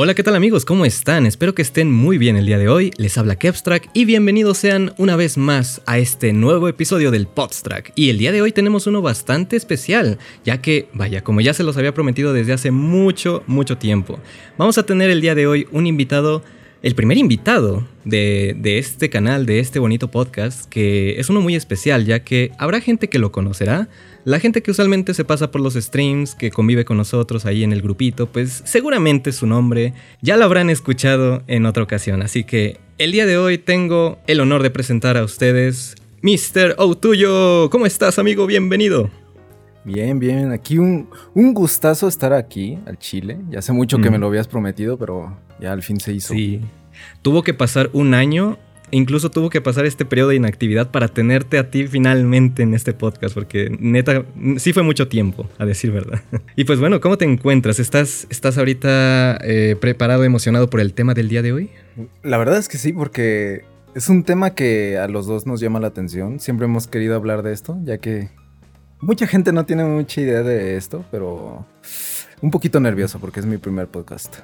Hola, ¿qué tal amigos? ¿Cómo están? Espero que estén muy bien el día de hoy. Les habla Kevstrack y bienvenidos sean una vez más a este nuevo episodio del Podstrack. Y el día de hoy tenemos uno bastante especial, ya que, vaya, como ya se los había prometido desde hace mucho, mucho tiempo, vamos a tener el día de hoy un invitado el primer invitado de, de, este canal, de este bonito podcast, que es uno muy especial, ya que habrá gente que lo conocerá, la gente que usualmente se pasa por los streams, que convive con nosotros ahí en el grupito, pues seguramente su nombre ya lo habrán escuchado en otra ocasión. Así que el día de hoy tengo el honor de presentar a ustedes Mr. Outuyo. ¿Cómo estás, amigo? Bienvenido. Bien, bien. Aquí un, un gustazo estar aquí, al Chile. Ya hace mucho que me lo habías prometido, pero ya al fin se hizo. Sí. Tuvo que pasar un año, incluso tuvo que pasar este periodo de inactividad para tenerte a ti finalmente en este podcast, porque neta, sí fue mucho tiempo, a decir verdad. Y pues bueno, ¿cómo te encuentras? ¿Estás, estás ahorita eh, preparado, emocionado por el tema del día de hoy? La verdad es que sí, porque es un tema que a los dos nos llama la atención. Siempre hemos querido hablar de esto, ya que mucha gente no tiene mucha idea de esto, pero un poquito nervioso porque es mi primer podcast.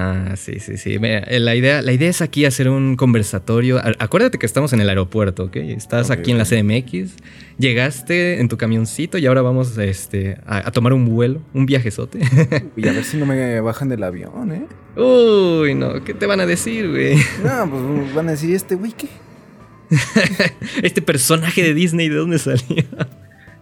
Ah, sí, sí, sí. Eh, la idea, la idea es aquí hacer un conversatorio. Acuérdate que estamos en el aeropuerto, ¿ok? Estás aquí en la CMX, llegaste en tu camioncito y ahora vamos este, a, tomar un vuelo, un viajezote. Y a ver si no me bajan del avión, ¿eh? Uy, no, ¿qué te van a decir, güey? No, pues van a decir, ¿este güey qué? este personaje de Disney, ¿de dónde salió?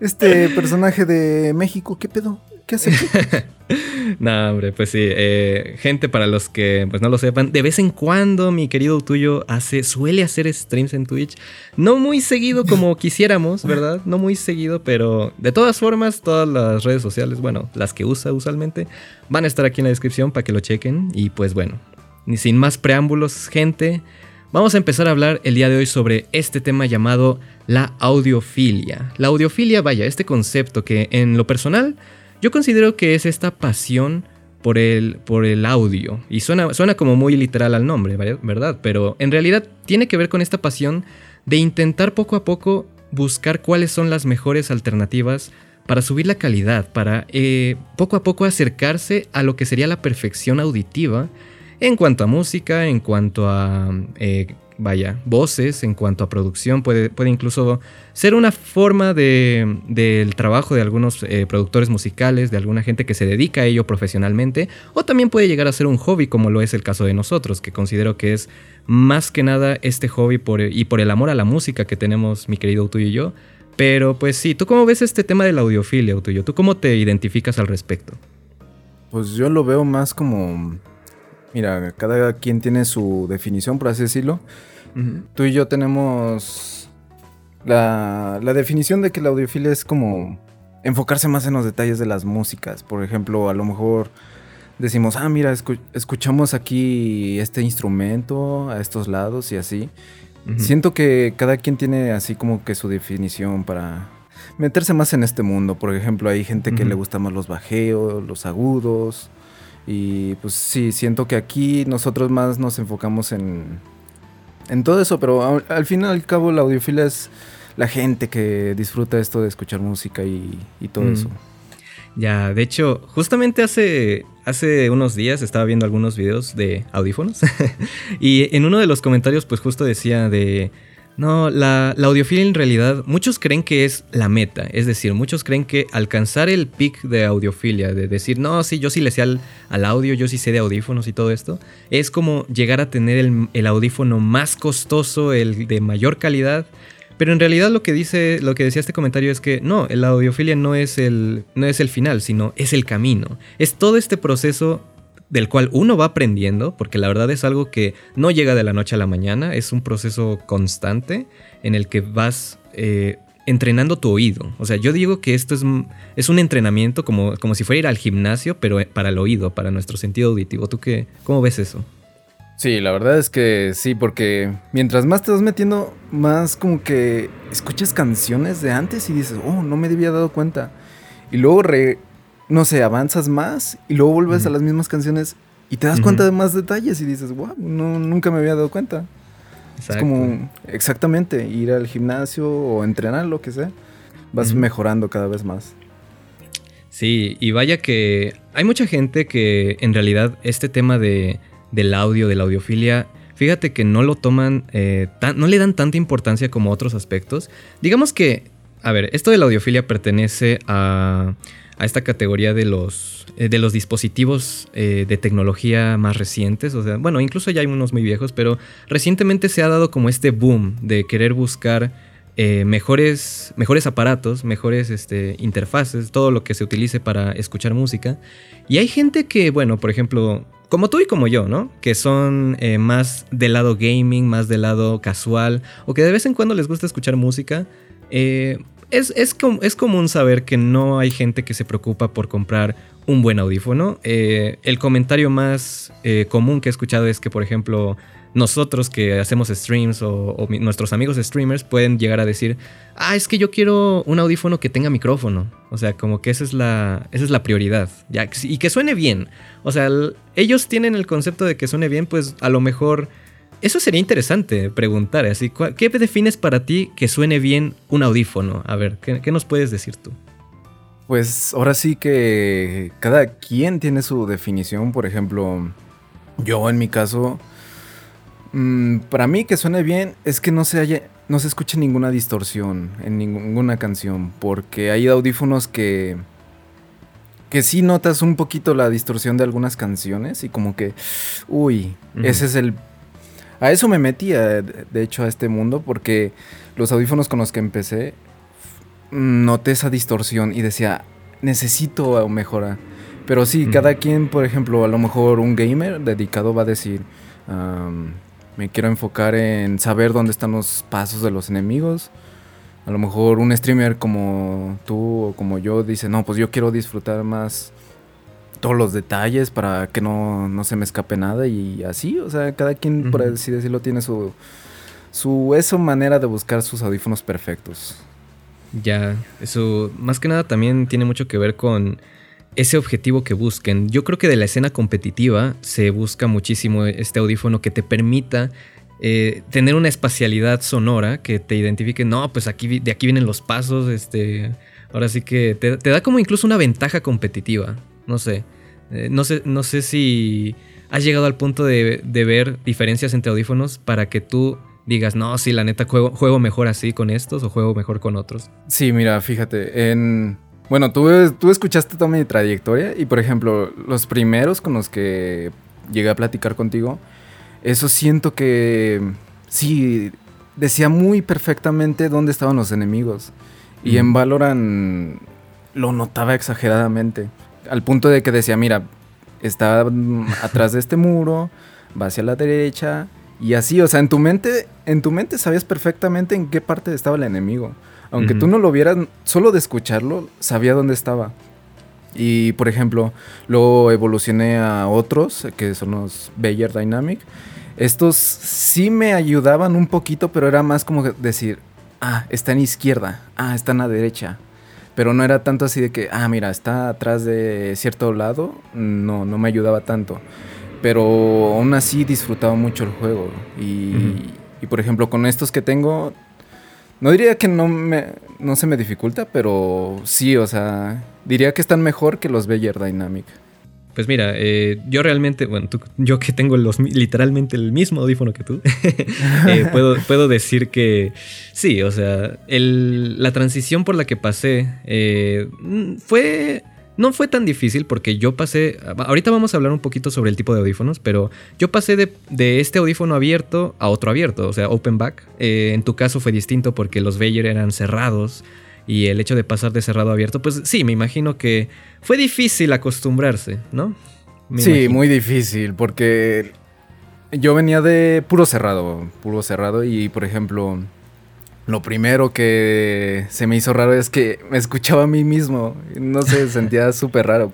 Este personaje de México, ¿qué pedo? ¿Qué hace? no, hombre, pues sí. Eh, gente, para los que pues no lo sepan, de vez en cuando mi querido tuyo hace, suele hacer streams en Twitch. No muy seguido como quisiéramos, ¿verdad? No muy seguido, pero de todas formas, todas las redes sociales, bueno, las que usa usualmente, van a estar aquí en la descripción para que lo chequen. Y pues bueno, ni sin más preámbulos, gente. Vamos a empezar a hablar el día de hoy sobre este tema llamado la audiofilia. La audiofilia, vaya, este concepto que en lo personal yo considero que es esta pasión por el, por el audio. Y suena, suena como muy literal al nombre, ¿verdad? Pero en realidad tiene que ver con esta pasión de intentar poco a poco buscar cuáles son las mejores alternativas para subir la calidad, para eh, poco a poco acercarse a lo que sería la perfección auditiva en cuanto a música, en cuanto a eh, vaya, voces en cuanto a producción, puede, puede incluso ser una forma de, del trabajo de algunos eh, productores musicales, de alguna gente que se dedica a ello profesionalmente, o también puede llegar a ser un hobby como lo es el caso de nosotros, que considero que es más que nada este hobby por, y por el amor a la música que tenemos mi querido tuyo y yo. Pero pues sí, ¿tú cómo ves este tema de la audiofilia, tuyo? ¿Tú cómo te identificas al respecto? Pues yo lo veo más como Mira, cada quien tiene su definición, por así decirlo. Tú y yo tenemos la, definición de que la audiofilia es como enfocarse más en los detalles de las músicas. Por ejemplo, a lo mejor decimos, ah, mira, escuchamos aquí este instrumento a estos lados y así. Siento que cada quien tiene así como que su definición para meterse más en este mundo. Por ejemplo, hay gente que le gusta más los bajeos, los agudos. Y pues sí, siento que aquí nosotros más nos enfocamos en, en todo eso, pero al, fin y al cabo la audiofilia es la gente que disfruta esto de escuchar música y, todo mm. eso. Ya, de hecho, justamente hace, hace unos días estaba viendo algunos videos de audífonos y en uno de los comentarios pues justo decía de no, la, audiofilia en realidad, muchos creen que es la meta. Es decir, muchos creen que alcanzar el pic de audiofilia, de decir, no, sí, yo sí le sé al, audio, yo sí sé de audífonos y todo esto, es como llegar a tener el, audífono más costoso, el de mayor calidad. Pero en realidad lo que dice, lo que decía este comentario es que no, la audiofilia no es el, no es el final, sino es el camino. Es todo este proceso del cual uno va aprendiendo, porque la verdad es algo que no llega de la noche a la mañana, es un proceso constante en el que vas eh, entrenando tu oído. O sea, yo digo que esto es, es un entrenamiento como, como si fuera ir al gimnasio, pero para el oído, para nuestro sentido auditivo. ¿Tú qué, cómo ves eso? Sí, la verdad es que sí, porque mientras más te vas metiendo, más como que escuchas canciones de antes y dices, oh, no me había dado cuenta. Y luego re no sé, avanzas más y luego vuelves a las mismas canciones y te das cuenta de más detalles y dices, wow, no, nunca me había dado cuenta. Es como exactamente ir al gimnasio o entrenar, lo que sea. Vas mejorando cada vez más. Sí, y vaya que hay mucha gente que en realidad este tema de, del audio, de la audiofilia, fíjate que no lo toman, eh, no le dan tanta importancia como otros aspectos. Digamos que, a ver, esto de la audiofilia pertenece a, a esta categoría de los, eh, de los dispositivos eh, de tecnología más recientes. O sea, bueno, incluso ya hay unos muy viejos, pero recientemente se ha dado como este boom de querer buscar mejores, mejores aparatos, mejores este, interfaces, todo lo que se utilice para escuchar música. Y hay gente que, bueno, por ejemplo, como tú y como yo, ¿no? Que son eh, más del lado gaming, más del lado casual, o que de vez en cuando les gusta escuchar música. Eh, es, es, común saber que no hay gente que se preocupa por comprar un buen audífono. Eh, el comentario más común que he escuchado es que, por ejemplo, nosotros que hacemos streams o, nuestros amigos streamers pueden llegar a decir, ah, es que yo quiero un audífono que tenga micrófono. O sea, como que esa es la, esa es la prioridad. Ya, y que suene bien. O sea, ellos tienen el concepto de que suene bien, pues a lo mejor... Eso sería interesante preguntar, así, ¿qué defines para ti que suene bien un audífono? A ver, ¿qué, qué nos puedes decir tú? Pues ahora sí que cada quien tiene su definición, por ejemplo, yo en mi caso, Mm, para mí que suene bien es que no se haya, no se escuche ninguna distorsión en ninguna canción, porque hay audífonos que que sí notas un poquito la distorsión de algunas canciones y como que, uy, ese es el... A eso me metía, de hecho, a este mundo, porque los audífonos con los que empecé, noté esa distorsión y decía, necesito mejorar. Pero sí, cada quien, por ejemplo, a lo mejor un gamer dedicado va a decir, me quiero enfocar en saber dónde están los pasos de los enemigos. A lo mejor un streamer como tú o como yo dice, no, pues yo quiero disfrutar más todos los detalles para que no, no se me escape nada y así, o sea, cada quien, por así decirlo, tiene su, su eso manera de buscar sus audífonos perfectos. Ya, eso más que nada también tiene mucho que ver con ese objetivo que busquen. Yo creo que de la escena competitiva se busca muchísimo este audífono que te permita eh, tener una espacialidad sonora que te identifique, no, pues aquí de aquí vienen los pasos, este, ahora sí que te, da como incluso una ventaja competitiva, no sé, eh, no sé, no sé si has llegado al punto de, ver diferencias entre audífonos para que tú digas, no, sí, la neta juego, juego mejor así con estos o juego mejor con otros. Sí, mira, fíjate, en bueno, tú, tú escuchaste toda mi trayectoria y, por ejemplo, los primeros con los que llegué a platicar contigo, eso siento que sí, decía muy perfectamente dónde estaban los enemigos. Y en Valorant lo notaba exageradamente. Al punto de que decía, mira, está atrás de este muro, va hacia la derecha. Y así, o sea, en tu mente, en tu mente sabías perfectamente en qué parte estaba el enemigo. Aunque tú no lo vieras, solo de escucharlo, sabía dónde estaba. Y por ejemplo, luego evolucioné a otros, que son los Bayer Dynamic. Estos sí me ayudaban un poquito, pero era más como decir, ah, está en izquierda, ah, está en la derecha. Pero no era tanto así de que, ah, mira, está atrás de cierto lado. No, no me ayudaba tanto. Pero aún así disfrutaba mucho el juego. Y, y por ejemplo, con estos que tengo, no diría que no, me, no se me dificulta, pero sí, o sea, diría que están mejor que los Bayer Dynamic. Pues mira, eh, yo realmente, bueno, yo que tengo los, literalmente el mismo audífono que tú, eh, puedo, puedo, decir que sí, o sea, la transición por la que pasé eh, fue no fue tan difícil porque yo pasé, ahorita vamos a hablar un poquito sobre el tipo de audífonos, pero yo pasé de, este audífono abierto a otro abierto, o sea, open back. En tu caso fue distinto porque los Bayer eran cerrados y el hecho de pasar de cerrado a abierto, pues sí, me imagino que fue difícil acostumbrarse, ¿no? sí, muy difícil porque yo venía de puro cerrado, puro cerrado y por ejemplo lo primero que se me hizo raro es que me escuchaba a mí mismo. No sé, sentía súper raro.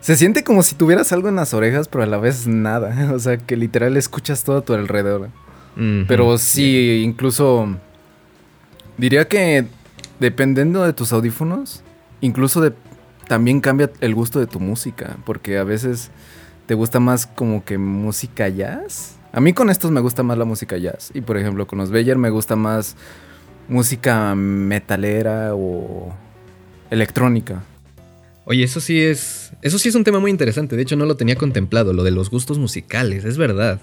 Se siente como si tuvieras algo en las orejas, pero a la vez nada. O sea, que literal escuchas todo a tu alrededor. Pero sí, incluso diría que dependiendo de tus audífonos, incluso de, también cambia el gusto de tu música. Porque a veces te gusta más como que música jazz a mí con estos me gusta más la música jazz. Y por ejemplo, con los Bayer me gusta más música metalera o electrónica. Oye, eso sí es. Eso sí es un tema muy interesante. De hecho, no lo tenía contemplado, lo de los gustos musicales. Es verdad.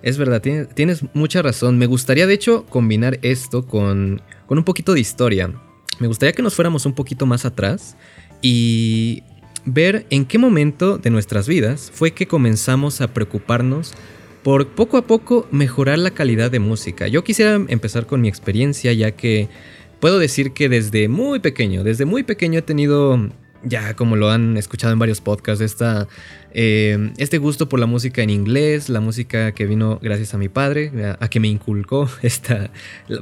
Es verdad, tienes, mucha razón. Me gustaría, de hecho, combinar esto con, con un poquito de historia. Me gustaría que nos fuéramos un poquito más atrás y ver en qué momento de nuestras vidas fue que comenzamos a preocuparnos por poco a poco mejorar la calidad de música. Yo quisiera empezar con mi experiencia ya que puedo decir que desde muy pequeño, desde muy pequeño he tenido ya como lo han escuchado en varios podcasts, esta, eh, este gusto por la música en inglés, la música que vino gracias a mi padre, a, que me inculcó esta,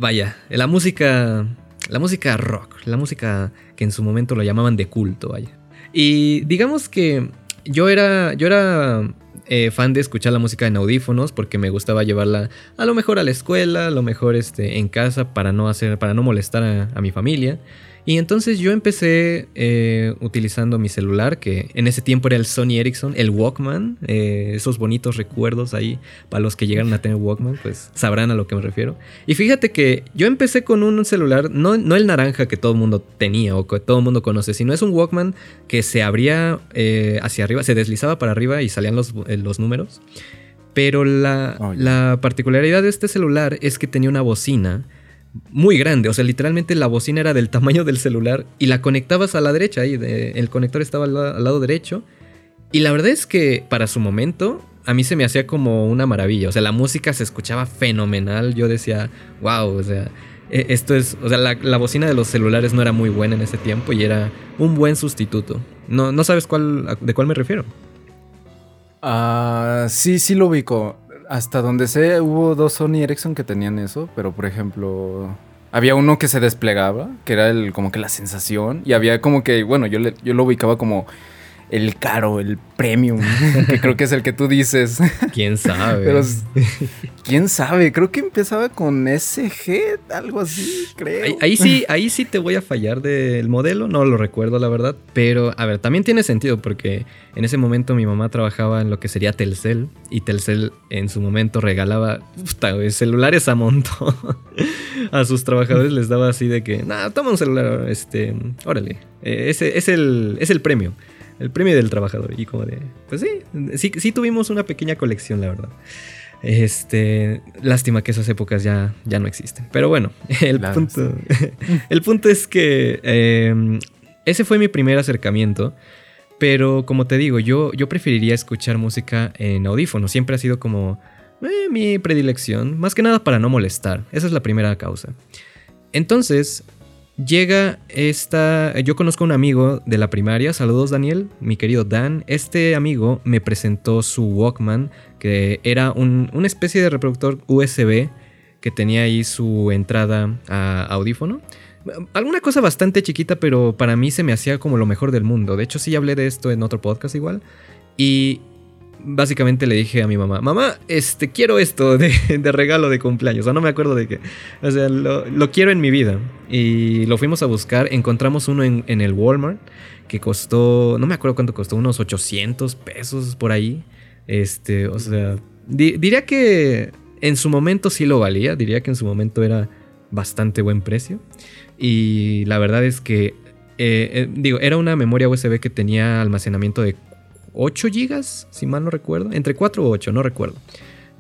vaya, la música, la música rock, la música que en su momento lo llamaban de culto, vaya. Y digamos que yo era, yo era eh, fan de escuchar la música en audífonos porque me gustaba llevarla a lo mejor a la escuela, a lo mejor este, en casa para no hacer, para no molestar a mi familia. Y entonces yo empecé eh, utilizando mi celular, que en ese tiempo era el Sony Ericsson, el Walkman, eh, esos bonitos recuerdos ahí, para los que llegaron a tener Walkman, pues sabrán a lo que me refiero. Y fíjate que yo empecé con un celular, no, no el naranja que todo el mundo tenía o que todo el mundo conoce, sino es un Walkman que se abría eh, hacia arriba, se deslizaba para arriba y salían los, los números. Pero la, oh, la particularidad de este celular es que tenía una bocina muy grande. O sea, literalmente la bocina era del tamaño del celular y la conectabas a la derecha. Ahí el conector estaba al, lado derecho. Y la verdad es que para su momento a mí se me hacía como una maravilla. O sea, la música se escuchaba fenomenal. Yo decía, wow, o sea, e, esto es. O sea, la, bocina de los celulares no era muy buena en ese tiempo y era un buen sustituto. No, no sabes cuál, de cuál me refiero. Ah, sí, sí lo ubico. Hasta donde sé, hubo dos Sony Ericsson que tenían eso, pero por ejemplo, había uno que se desplegaba, que era el, como que la sensación, y había como que, bueno, yo, yo lo ubicaba como el caro, el premium, que creo que es el que tú dices. ¿Quién sabe? Pero, ¿quién sabe? Creo que empezaba con SG, algo así, creo. Ahí, sí, ahí sí te voy a fallar del modelo, no lo recuerdo la verdad, pero a ver, también tiene sentido porque en ese momento mi mamá trabajaba en lo que sería Telcel y Telcel en su momento regalaba celulares a montón. a sus trabajadores les daba así de que, nada, toma un celular, este, órale, eh, ese es el, es el premio el premio del trabajador. Y como de, pues sí, sí, tuvimos una pequeña colección, la verdad. Este, lástima que esas épocas ya, ya no existen. Pero bueno, el, punto, el punto es que em, ese fue mi primer acercamiento. Pero como te digo, yo, yo preferiría escuchar música en audífono. Siempre ha sido como eh, mi predilección. Más que nada para no molestar. Esa es la primera causa. Entonces, Llega esta. Yo conozco a un amigo de la primaria. Saludos, Daniel, mi querido Dan. Este amigo me presentó su Walkman, que era una especie de reproductor USB que tenía ahí su entrada a audífono. Alguna cosa bastante chiquita, pero para mí se me hacía como lo mejor del mundo. De hecho, sí hablé de esto en otro podcast igual. Y básicamente le dije a mi mamá, mamá, este, quiero esto de, regalo de cumpleaños. O sea, no me acuerdo de qué. O sea, lo, quiero en mi vida. Y lo fuimos a buscar. Encontramos uno en, el Walmart que costó, no me acuerdo cuánto costó, unos 800 pesos por ahí. Este, o sea, diría que en su momento sí lo valía. Diría que en su momento era bastante buen precio. Y la verdad es que, eh, eh, digo, era una memoria USB que tenía almacenamiento de 8 gigas, si mal no recuerdo. Entre 4 o 8, no recuerdo.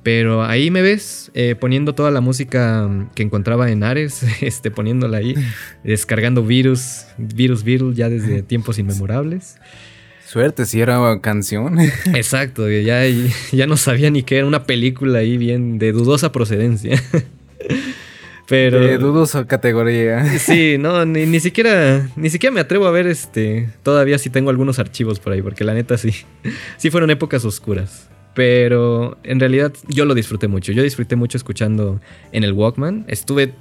Pero ahí me ves eh, poniendo toda la música que encontraba en Ares, este, poniéndola ahí, descargando virus, virus, virus ya desde tiempos inmemorables. Suerte si era canción. Exacto, ya, ya no sabía ni qué era una película ahí bien de dudosa procedencia. Pero. De dudosa categoría. Sí, no, ni, siquiera. Ni siquiera me atrevo a ver este. Todavía si tengo algunos archivos por ahí. Porque la neta sí. Sí fueron épocas oscuras. Pero en realidad yo lo disfruté mucho. Yo disfruté mucho escuchando en el Walkman. Estuve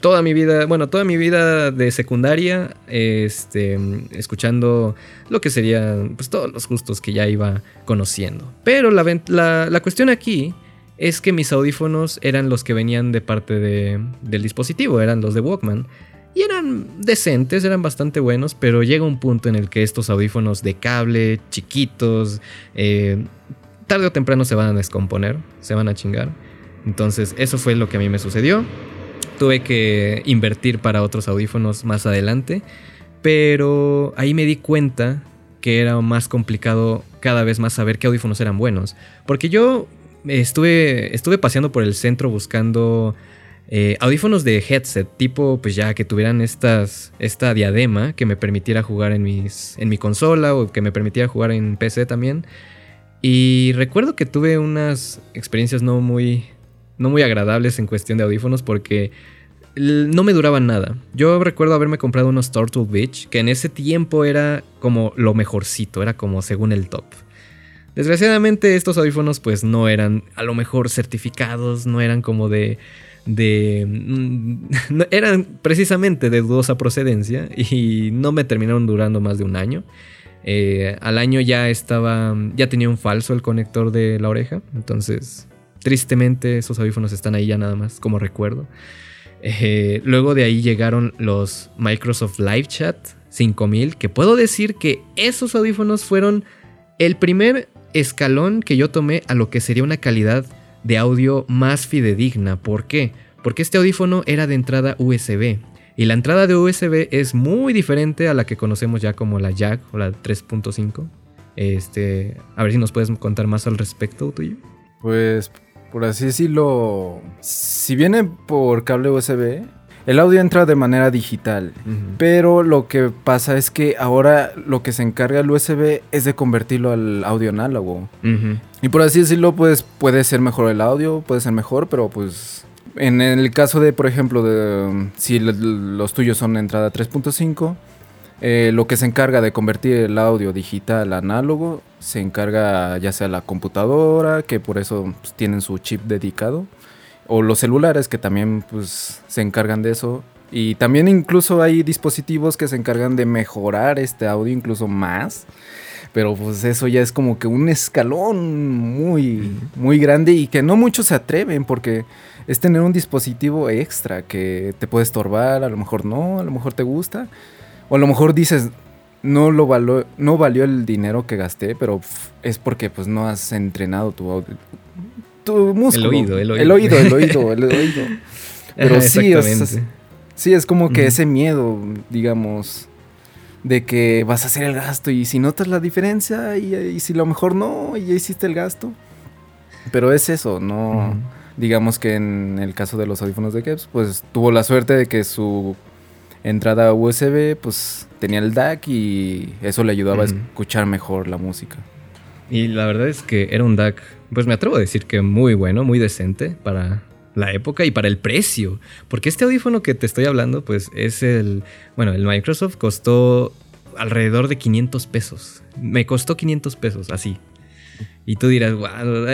toda mi vida, bueno, toda mi vida de secundaria, este, escuchando lo que serían pues, todos los gustos que ya iba conociendo. Pero la, la, la cuestión aquí es que mis audífonos eran los que venían de parte del dispositivo, eran los de Walkman. Y eran decentes, eran bastante buenos, pero llega un punto en el que estos audífonos de cable, chiquitos, eh, tarde o temprano se van a descomponer, se van a chingar. Entonces eso fue lo que a mí me sucedió. Tuve que invertir para otros audífonos más adelante, pero ahí me di cuenta que era más complicado cada vez más saber qué audífonos eran buenos. Porque yo estuve, estuve paseando por el centro buscando eh, audífonos de headset, tipo pues ya que tuvieran esta diadema que me permitiera jugar en, mis, en mi consola o que me permitiera jugar en PC también. Y recuerdo que tuve unas experiencias no muy, no muy agradables en cuestión de audífonos porque no me duraban nada. Yo recuerdo haberme comprado unos Turtle Beach, que en ese tiempo era como lo mejorcito, era como según el top. Desgraciadamente estos audífonos pues no eran a lo mejor certificados, no eran como de... de mm, eran precisamente de dudosa procedencia y no me terminaron durando más de un año. Eh, al año ya estaba, ya tenía un falso el conector de la oreja, entonces tristemente esos audífonos están ahí ya nada más como recuerdo. Eh, luego de ahí llegaron los Microsoft Live Chat 5000, que puedo decir que esos audífonos fueron el primer escalón que yo tomé a lo que sería una calidad de audio más fidedigna. ¿Por qué? Porque este audífono era de entrada USB. Y la entrada de USB es muy diferente a la que conocemos ya como la jack o la 3.5. Este, a ver si nos puedes contar más al respecto tuyo. Pues por así decirlo, si viene por cable USB, el audio entra de manera digital, pero lo que pasa es que ahora lo que se encarga el USB es de convertirlo al audio análogo. Y por así decirlo, pues puede ser mejor el audio, puede ser mejor, pero pues en el caso de, por ejemplo, de si los tuyos son entrada 3.5, eh, lo que se encarga de convertir el audio digital a análogo se encarga ya sea la computadora, que por eso pues, tienen su chip dedicado, o los celulares que también pues, se encargan de eso. Y también incluso hay dispositivos que se encargan de mejorar este audio incluso más. Pero pues eso ya es como que un escalón muy, muy grande y que no muchos se atreven porque es tener un dispositivo extra que te puede estorbar, a lo mejor no, a lo mejor te gusta. O a lo mejor dices, no, lo no valió el dinero que gasté, pero es porque pues no has entrenado tu, tu músculo. El oído, el oído. El oído, el oído, el oído. Pero sí, es, sí, es como que ese miedo, digamos, de que vas a hacer el gasto y si notas la diferencia y, si lo mejor no, y ya hiciste el gasto. Pero es eso, no... Digamos que en el caso de los audífonos de Keps, pues tuvo la suerte de que su entrada USB, pues tenía el DAC y eso le ayudaba a escuchar mejor la música. Y la verdad es que era un DAC, pues me atrevo a decir que muy bueno, muy decente para la época y para el precio. Porque este audífono que te estoy hablando, pues es el, bueno, el Microsoft costó alrededor de 500 pesos. Me costó 500 pesos, así, y tú dirás,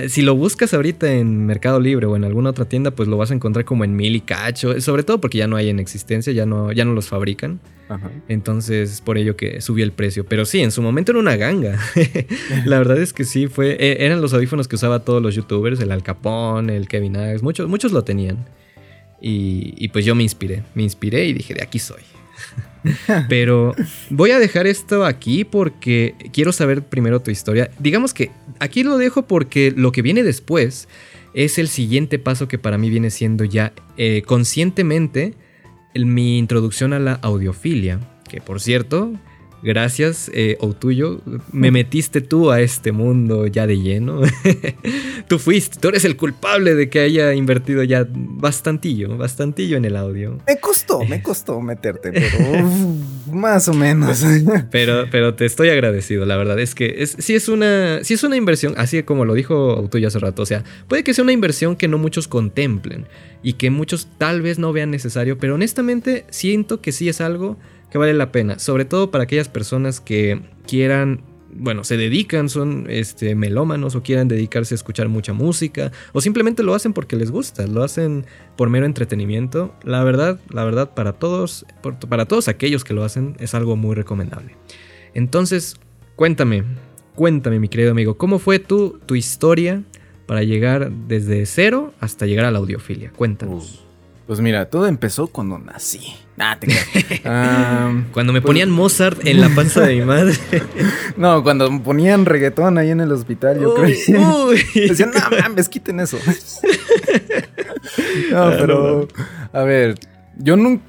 si lo buscas ahorita en Mercado Libre o en alguna otra tienda, pues lo vas a encontrar como en mil y cacho. Sobre todo porque ya no hay en existencia, ya no, ya no los fabrican. Entonces, por ello que subió el precio. Pero sí, en su momento era una ganga. la verdad es que sí, fue. E, eran los audífonos que usaba todos los youtubers, el Al Capone, el Kevin Axe, muchos, muchos lo tenían. Y, y pues yo me inspiré, me inspiré y dije, de aquí soy. Pero voy a dejar esto aquí porque quiero saber primero tu historia. Digamos que aquí lo dejo porque lo que viene después es el siguiente paso que para mí viene siendo ya eh, conscientemente mi introducción a la audiofilia. Que por cierto, Gracias, eh, tuyo me metiste tú a este mundo ya de lleno. tú fuiste, tú eres el culpable de que haya invertido ya bastantillo, bastantillo en el audio. Me costó, me costó meterte, pero más o menos. pero, pero te estoy agradecido, la verdad. Es que es, sí, es una, sí es una inversión, así como lo dijo tuyo hace rato. O sea, puede que sea una inversión que no muchos contemplen y que muchos tal vez no vean necesario, pero honestamente siento que sí es algo que vale la pena, sobre todo para aquellas personas que quieran bueno, se dedican, son este, melómanos o quieran dedicarse a escuchar mucha música o simplemente lo hacen porque les gusta, lo hacen por mero entretenimiento. La verdad, la verdad para todos, para todos aquellos que lo hacen es algo muy recomendable. Entonces, cuéntame, cuéntame mi querido amigo, ¿cómo fue tu, tu historia para llegar desde cero hasta llegar a la audiofilia? Cuéntanos. Pues mira, todo empezó cuando nací. Ah, te Cuando me pues ponían Mozart en la panza de mi madre. no, cuando me ponían reggaetón ahí en el hospital, yo creo. Decían, no mames, quiten eso. no, ah, pero. A ver, yo nunca.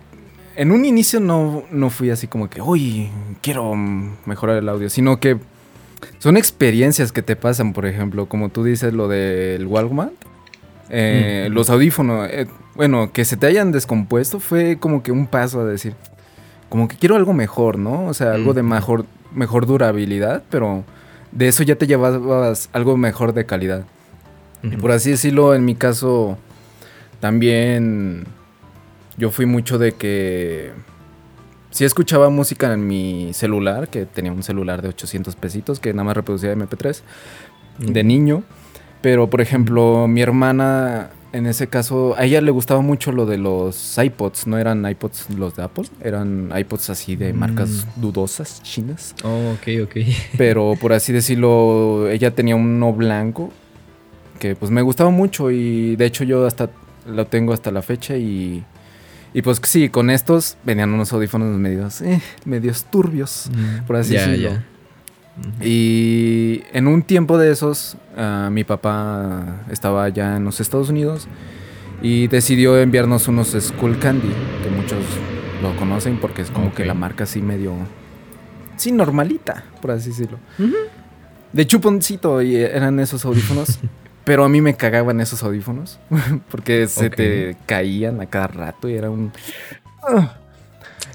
en un inicio no, no fui así como que, uy, quiero mejorar el audio, sino que son experiencias que te pasan, por ejemplo, como tú dices lo del Walkman. Eh, los audífonos, eh, bueno, que se te hayan descompuesto fue como que un paso a decir, como que quiero algo mejor, ¿no? O sea, algo de mejor, mejor durabilidad, pero de eso ya te llevabas algo mejor de calidad. Y por así decirlo, en mi caso, también yo fui mucho de que sí escuchaba música en mi celular, que tenía un celular de 800 pesitos que nada más reproducía MP3 de niño. Pero, por ejemplo, mi hermana, en ese caso, a ella le gustaba mucho lo de los iPods. No eran iPods los de Apple, eran iPods así de marcas mm. dudosas, chinas. Oh, ok, ok. Pero, por así decirlo, ella tenía uno blanco que pues me gustaba mucho y de hecho yo hasta lo tengo hasta la fecha y y pues sí, con estos venían unos audífonos medios, eh, medios turbios, mm. por así decirlo. Y en un tiempo de esos, ah, mi papá estaba ya en los Estados Unidos y decidió enviarnos unos Skull Candy, que muchos lo conocen porque es como que la marca así medio... Sí, normalita, por así decirlo. De chuponcito y eran esos audífonos. Pero a mí me cagaban esos audífonos porque se te caían a cada rato y era un...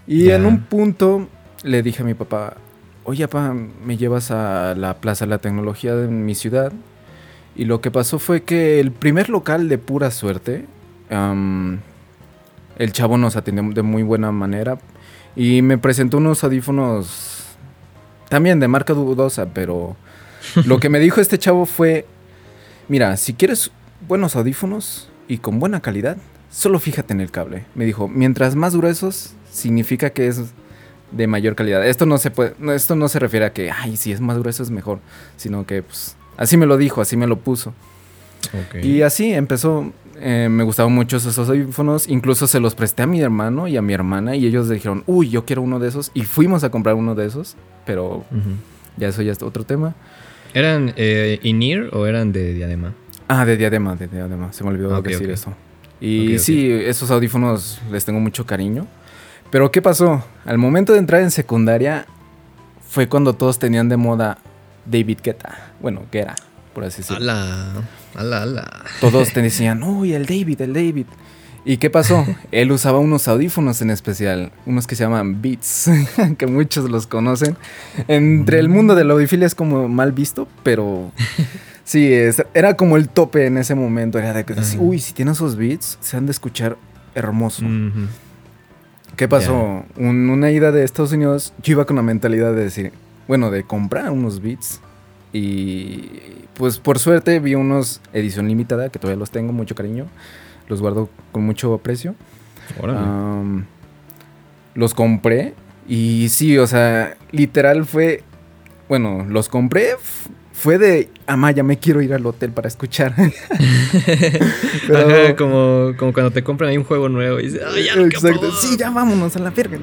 Y en un punto le dije a mi papá, oye papá, me llevas a la Plaza de la Tecnología de mi ciudad. Y lo que pasó fue que el primer local de pura suerte, el chavo nos atendió de muy buena manera y me presentó unos audífonos también de marca dudosa, pero lo que me dijo este chavo fue, Mira, si quieres buenos audífonos y con buena calidad, solo fíjate en el cable. Me dijo, mientras más gruesos, significa que es de mayor calidad. Esto no se puede, esto no se refiere a que, ay, si es más grueso es mejor, sino que, pues, así me lo dijo, así me lo puso. Y así empezó. Eh, me gustaban mucho esos audífonos. Incluso se los presté a mi hermano y a mi hermana. Y ellos dijeron, uy, yo quiero uno de esos. Y fuimos a comprar uno de esos. Pero ya eso ya es otro tema. ¿Eran eh, in-ear o eran de diadema? Ah, de diadema, de diadema. Se me olvidó decir eso. Y sí, esos audífonos les tengo mucho cariño. Pero ¿qué pasó? Al momento de entrar en secundaria fue cuando todos tenían de moda David Guetta. Bueno, que era, por así decirlo. Ala, ala, ala. Todos te decían, uy, el David, el David. ¿Y qué pasó? Él usaba unos audífonos en especial, unos que se llaman Beats, que muchos los conocen. Entre el mundo de la audifilia es como mal visto, pero sí, era como el tope en ese momento. Era de que, uy, si tiene esos Beats, se han de escuchar hermoso. ¿Qué pasó? una ida de Estados Unidos, yo iba con la mentalidad de decir, bueno, de comprar unos Beats. Y pues por suerte vi unos edición limitada, que todavía los tengo, mucho cariño los guardo con mucho aprecio. los compré y sí, o sea, literal fue, bueno, los compré, fue de, Amaya, me quiero ir al hotel para escuchar. como, como cuando te compran ahí un juego nuevo y dices, ya Exacto, sí, ya vámonos a la verga.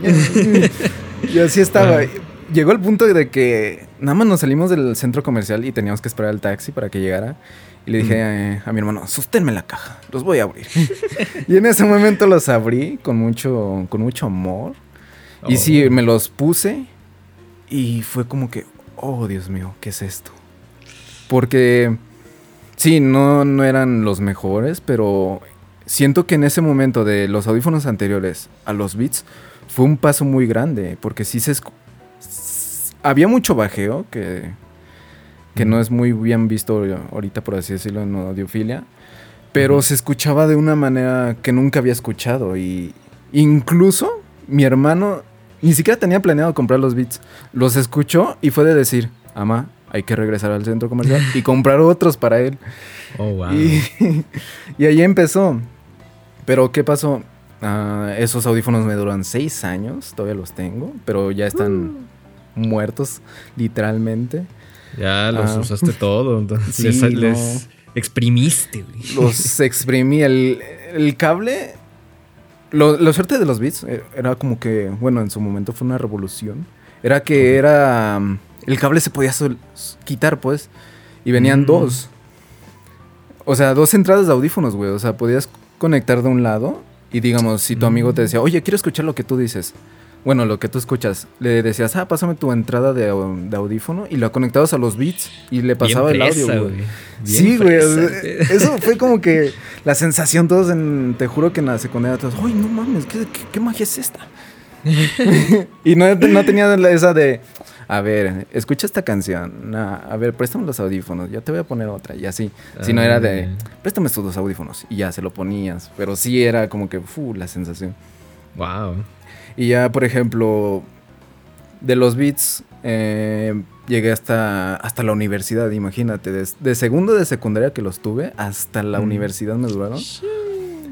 y así estaba. Llegó el punto de que nada más nos salimos del centro comercial y teníamos que esperar al taxi para que llegara. Y le dije eh, a, mi hermano, sosténme la caja, los voy a abrir. y en ese momento los abrí con mucho, con mucho amor. Y sí, oh. me los puse y fue como que, oh Dios mío, ¿qué es esto? Porque sí, no, no eran los mejores, pero siento que en ese momento de los audífonos anteriores a los Beats fue un paso muy grande, porque sí se... Había mucho bajeo que que no es muy bien visto ahorita, por así decirlo, en audiofilia. Pero se escuchaba de una manera que nunca había escuchado. Y incluso mi hermano ni siquiera tenía planeado comprar los beats. Los escuchó y fue de decir, ama, hay que regresar al centro comercial y comprar otros para él. Oh, wow. Y, ahí empezó. Pero ¿qué pasó? Ah, esos audífonos me duran seis años, todavía los tengo, pero ya están uh. muertos, literalmente. Ya los ah. usaste todo. Entonces les, exprimiste, Los exprimí. El, cable. Lo, suerte de los bits eh, era como que, bueno, en su momento fue una revolución. Era que era. Mm, el cable se podía quitar, pues. Y venían mm. dos. O sea, dos entradas de audífonos, güey. O sea, podías conectar de un lado Y digamos, si tu amigo te decía, oye, quiero escuchar lo que tú dices. Bueno, lo que tú escuchas. Le decías, ah, pásame tu entrada de, audífono. Y lo conectabas a los beats y le pasaba el audio, güey. Sí, güey. Eso fue como que la sensación todos en. Te juro que en la secundaria todos, ¡ay, no mames! ¿Qué, magia es esta? y no, no tenía esa de a ver, escucha esta canción. a ver, préstame los audífonos. Ya te voy a poner otra. Y así. si no era de, ah. préstame estos dos audífonos. Y ya se lo ponías. Pero sí era como que, fu, la sensación. Wow. Y ya, por ejemplo, de los beats, eh, llegué hasta, hasta la universidad, imagínate. De, segundo de secundaria que los tuve, hasta la mm. universidad me duraron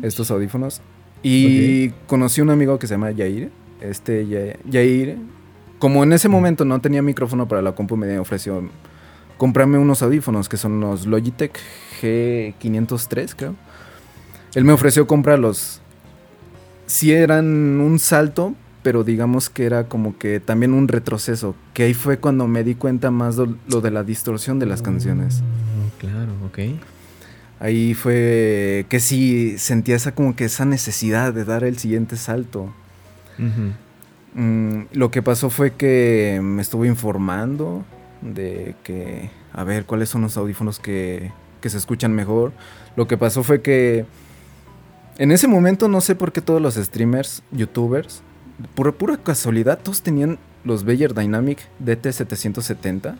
estos audífonos. Y conocí un amigo que se llama Yair. Este Yair como en ese momento no tenía micrófono para la compu, me ofreció comprarme unos audífonos que son los Logitech G503, creo. Él me ofreció comprarlos. Sí eran un salto, pero digamos que era como que también un retroceso. Que ahí fue cuando me di cuenta más lo, de la distorsión de las canciones. Mm, claro, ok. Ahí fue que sí sentía esa como que esa necesidad de dar el siguiente salto. Mm, lo que pasó fue que me estuve informando de que, a ver, cuáles son los audífonos que, se escuchan mejor. Lo que pasó fue que en ese momento no sé por qué todos los streamers, youtubers, por pura casualidad, todos tenían los Beyer Dynamic DT770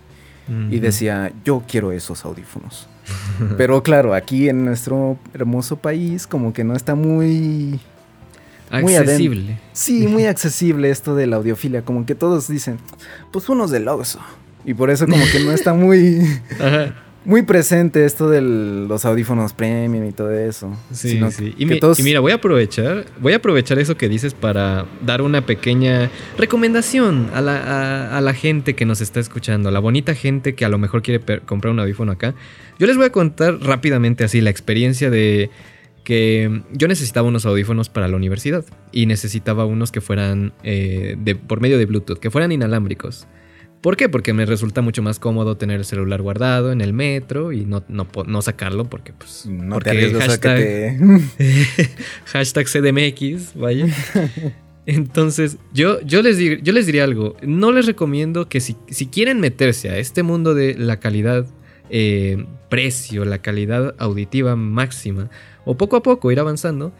y decía, yo quiero esos audífonos. Pero claro, aquí en nuestro hermoso país como que no está muy accesible. sí, muy accesible esto de la audiofilia. Como que todos dicen, pues unos del Oxxo. Y por eso como que no está muy... Muy presente esto de los audífonos premium y todo eso. Sí, sí. Y, mira, voy a aprovechar, voy a aprovechar eso que dices para dar una pequeña recomendación a la, a la gente que nos está escuchando, a la bonita gente que a lo mejor quiere comprar un audífono acá. Yo les voy a contar rápidamente así la experiencia de que yo necesitaba unos audífonos para la universidad y necesitaba unos que fueran eh, de, por medio de Bluetooth, que fueran inalámbricos. ¿Por qué? Porque me resulta mucho más cómodo tener el celular guardado en el metro y no, no, sacarlo porque pues... No porque hashtag, hashtag CDMX, vaya. Entonces, yo, yo, les yo les diría algo. No les recomiendo que si, si quieren meterse a este mundo de la calidad eh, precio, la calidad auditiva máxima, o poco a poco ir avanzando,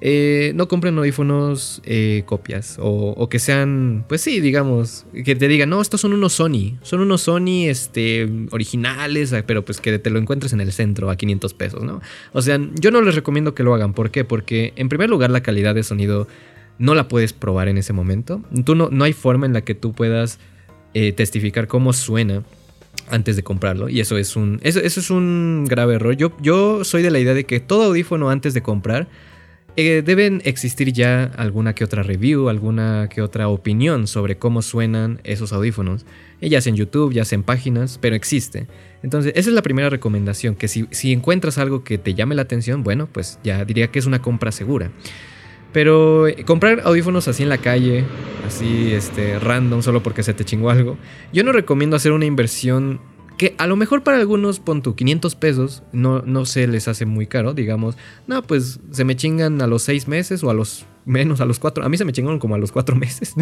eh, no compren audífonos eh, copias o, que sean, pues sí, digamos, que te digan, no, estos son unos Sony, son unos Sony este, originales, pero pues que te lo encuentres en el centro a 500 pesos, ¿no? O sea, yo no les recomiendo que lo hagan, ¿por qué? Porque en primer lugar la calidad de sonido no la puedes probar en ese momento, tú no, no hay forma en la que tú puedas testificar cómo suena antes de comprarlo. Y eso es un, eso, es un grave error. Yo, yo soy de la idea de que todo audífono antes de comprar eh, deben existir ya alguna que otra review, alguna que otra opinión sobre cómo suenan esos audífonos. Eh, ya sea en YouTube, ya sea en páginas, pero existe. Entonces, esa es la primera recomendación, que si, si encuentras algo que te llame la atención, bueno, pues ya diría que es una compra segura. Pero eh, comprar audífonos así en la calle, así este random solo porque se te chingó algo, yo no recomiendo hacer una inversión que a lo mejor para algunos, pon tu 500 pesos, no, no se les hace muy caro, digamos, no, pues se me chingan a los 6 meses o a los menos, a los 4, a mí se me chingaron como a los 4 meses.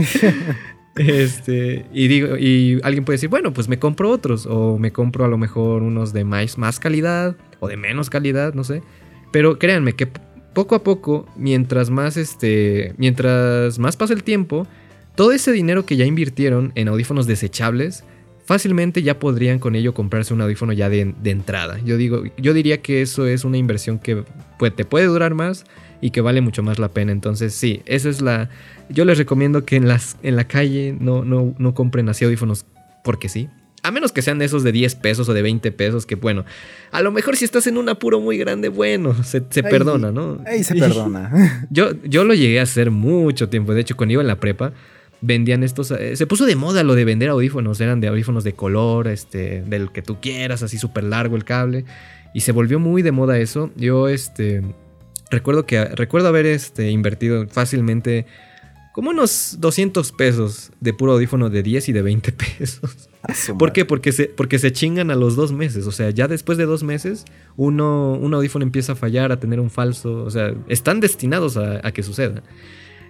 este, y digo, y alguien puede decir, bueno, pues me compro otros, o me compro a lo mejor unos de más, más calidad, o de menos calidad, no sé. Pero créanme que poco a poco, mientras más este, mientras más pasa el tiempo, todo ese dinero que ya invirtieron en audífonos desechables, fácilmente ya podrían con ello comprarse un audífono ya de, entrada. Yo digo, yo diría que eso es una inversión que te puede durar más y que vale mucho más la pena. Entonces, sí, esa es la. Yo les recomiendo que en las en la calle no, no, no compren así audífonos porque sí. A menos que sean esos de 10 pesos o de 20 pesos, que bueno, a lo mejor si estás en un apuro muy grande, bueno, se, perdona, ¿no? Ahí se perdona. yo, yo lo llegué a hacer mucho tiempo. De hecho, cuando iba en la prepa, vendían estos. Eh, se puso de moda lo de vender audífonos. Eran de audífonos de color, este, del que tú quieras, así súper largo el cable. Y se volvió muy de moda eso. Yo, este. Recuerdo que recuerdo haber este, invertido fácilmente como unos 200 pesos de puro audífono de 10 y de 20 pesos. ¿Por qué? Porque se, porque se chingan a los dos meses. O sea, ya después de dos meses, uno, un audífono empieza a fallar, a tener un falso. O sea, están destinados a, que suceda.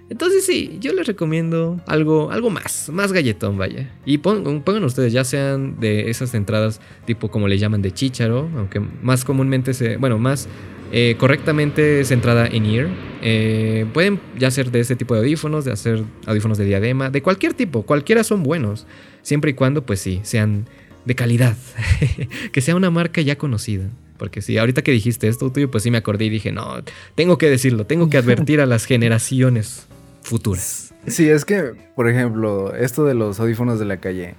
Entonces sí, yo les recomiendo algo, algo más, más galletón, vaya. Y pongan ustedes, ya sean de esas entradas tipo como le llaman de chícharo, aunque más comúnmente se, bueno, más eh, correctamente centrada en ear. Eh, pueden ya ser de ese tipo de audífonos, de hacer audífonos de diadema, de cualquier tipo, cualquiera son buenos, siempre y cuando pues sí, sean de calidad, que sea una marca ya conocida. Porque sí, ahorita que dijiste esto tuyo, pues sí me acordé y dije, no, tengo que decirlo, tengo que advertir a las generaciones futuras. Sí, es que, por ejemplo, esto de los audífonos de la calle.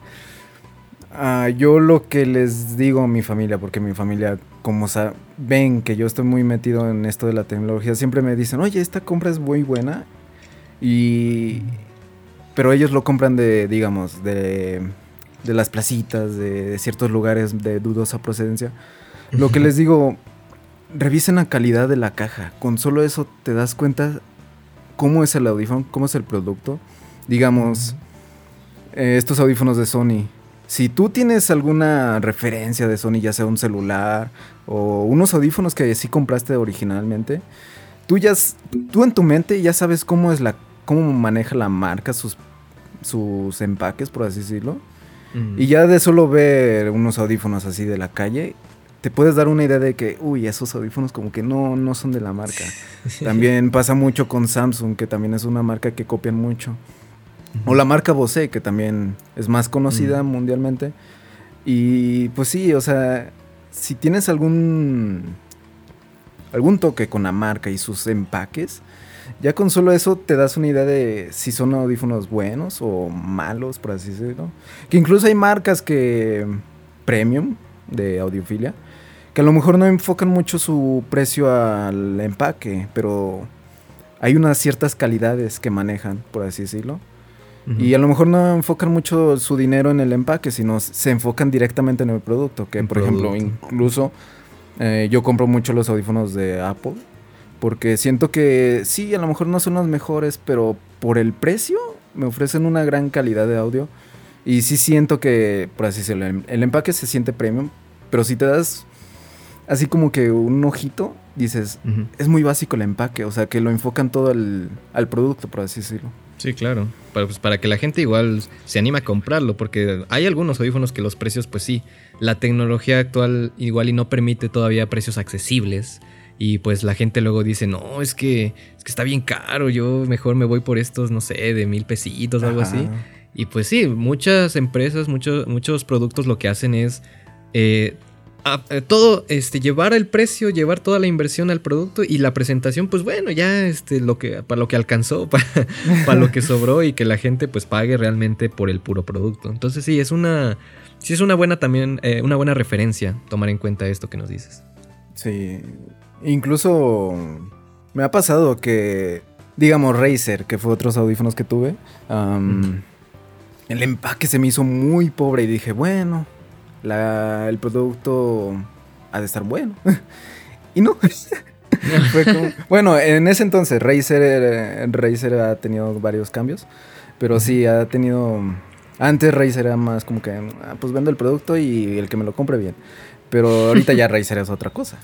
Ah, yo lo que les digo a mi familia, porque mi familia, como ven que yo estoy muy metido en esto de la tecnología, siempre me dicen, oye, esta compra es muy buena. Y... Pero ellos lo compran de, digamos, de, de las placitas, de, ciertos lugares de dudosa procedencia. Lo que les digo, revisen la calidad de la caja. Con solo eso te das cuenta cómo es el audífono, cómo es el producto. Digamos, eh, estos audífonos de Sony si tú tienes alguna referencia de Sony, ya sea un celular o unos audífonos que sí compraste originalmente, tú ya tú en tu mente ya sabes cómo es la cómo maneja la marca sus sus empaques, por así decirlo. Mm. Y ya de solo ver unos audífonos así de la calle, te puedes dar una idea de que, uy, esos audífonos como que no, no son de la marca. También pasa mucho con Samsung, que también es una marca que copian mucho. O la marca Bose, que también es más conocida mundialmente. Y pues sí, o sea, si tienes algún algún toque con la marca y sus empaques, ya con solo eso te das una idea de si son audífonos buenos o malos, por así decirlo. Que incluso hay marcas que premium de audiofilia que a lo mejor no enfocan mucho su precio al empaque, pero hay unas ciertas calidades que manejan, por así decirlo. Y a lo mejor no enfocan mucho su dinero en el empaque, sino se enfocan directamente en el producto. Que, por ejemplo, incluso eh, yo compro mucho los audífonos de Apple. Porque siento que sí, a lo mejor no son los mejores, pero por el precio me ofrecen una gran calidad de audio. Y sí siento que, por así decirlo, el empaque se siente premium. Pero si te das así como que un ojito, dices, es muy básico el empaque. O sea, que lo enfocan todo al producto, por así decirlo. Sí, claro. Para, pues, para que la gente igual se anime a comprarlo, porque hay algunos audífonos que los precios, pues sí, la tecnología actual igual y no permite todavía precios accesibles. Y pues la gente luego dice, no, es que, es que está bien caro, yo mejor me voy por estos, no sé, de mil pesitos o algo así. Y pues sí, muchas empresas, muchos, muchos productos lo que hacen es eh, eh, todo, este, llevar el precio, llevar toda la inversión al producto y la presentación, pues bueno, ya este, lo que, para lo que alcanzó, para, lo que sobró y que la gente pues pague realmente por el puro producto. Entonces sí, es una, sí es una buena también, eh, una buena referencia tomar en cuenta esto que nos dices. Sí, incluso me ha pasado que, digamos, Razer, que fue otros audífonos que tuve, el empaque se me hizo muy pobre y dije, bueno, el producto ha de estar bueno. y no. bueno, en ese entonces Razer, Razer ha tenido varios cambios, pero sí ha tenido... Antes Razer era más como que, ah, pues vendo el producto y el que me lo compre bien. Pero ahorita ya Razer es otra cosa.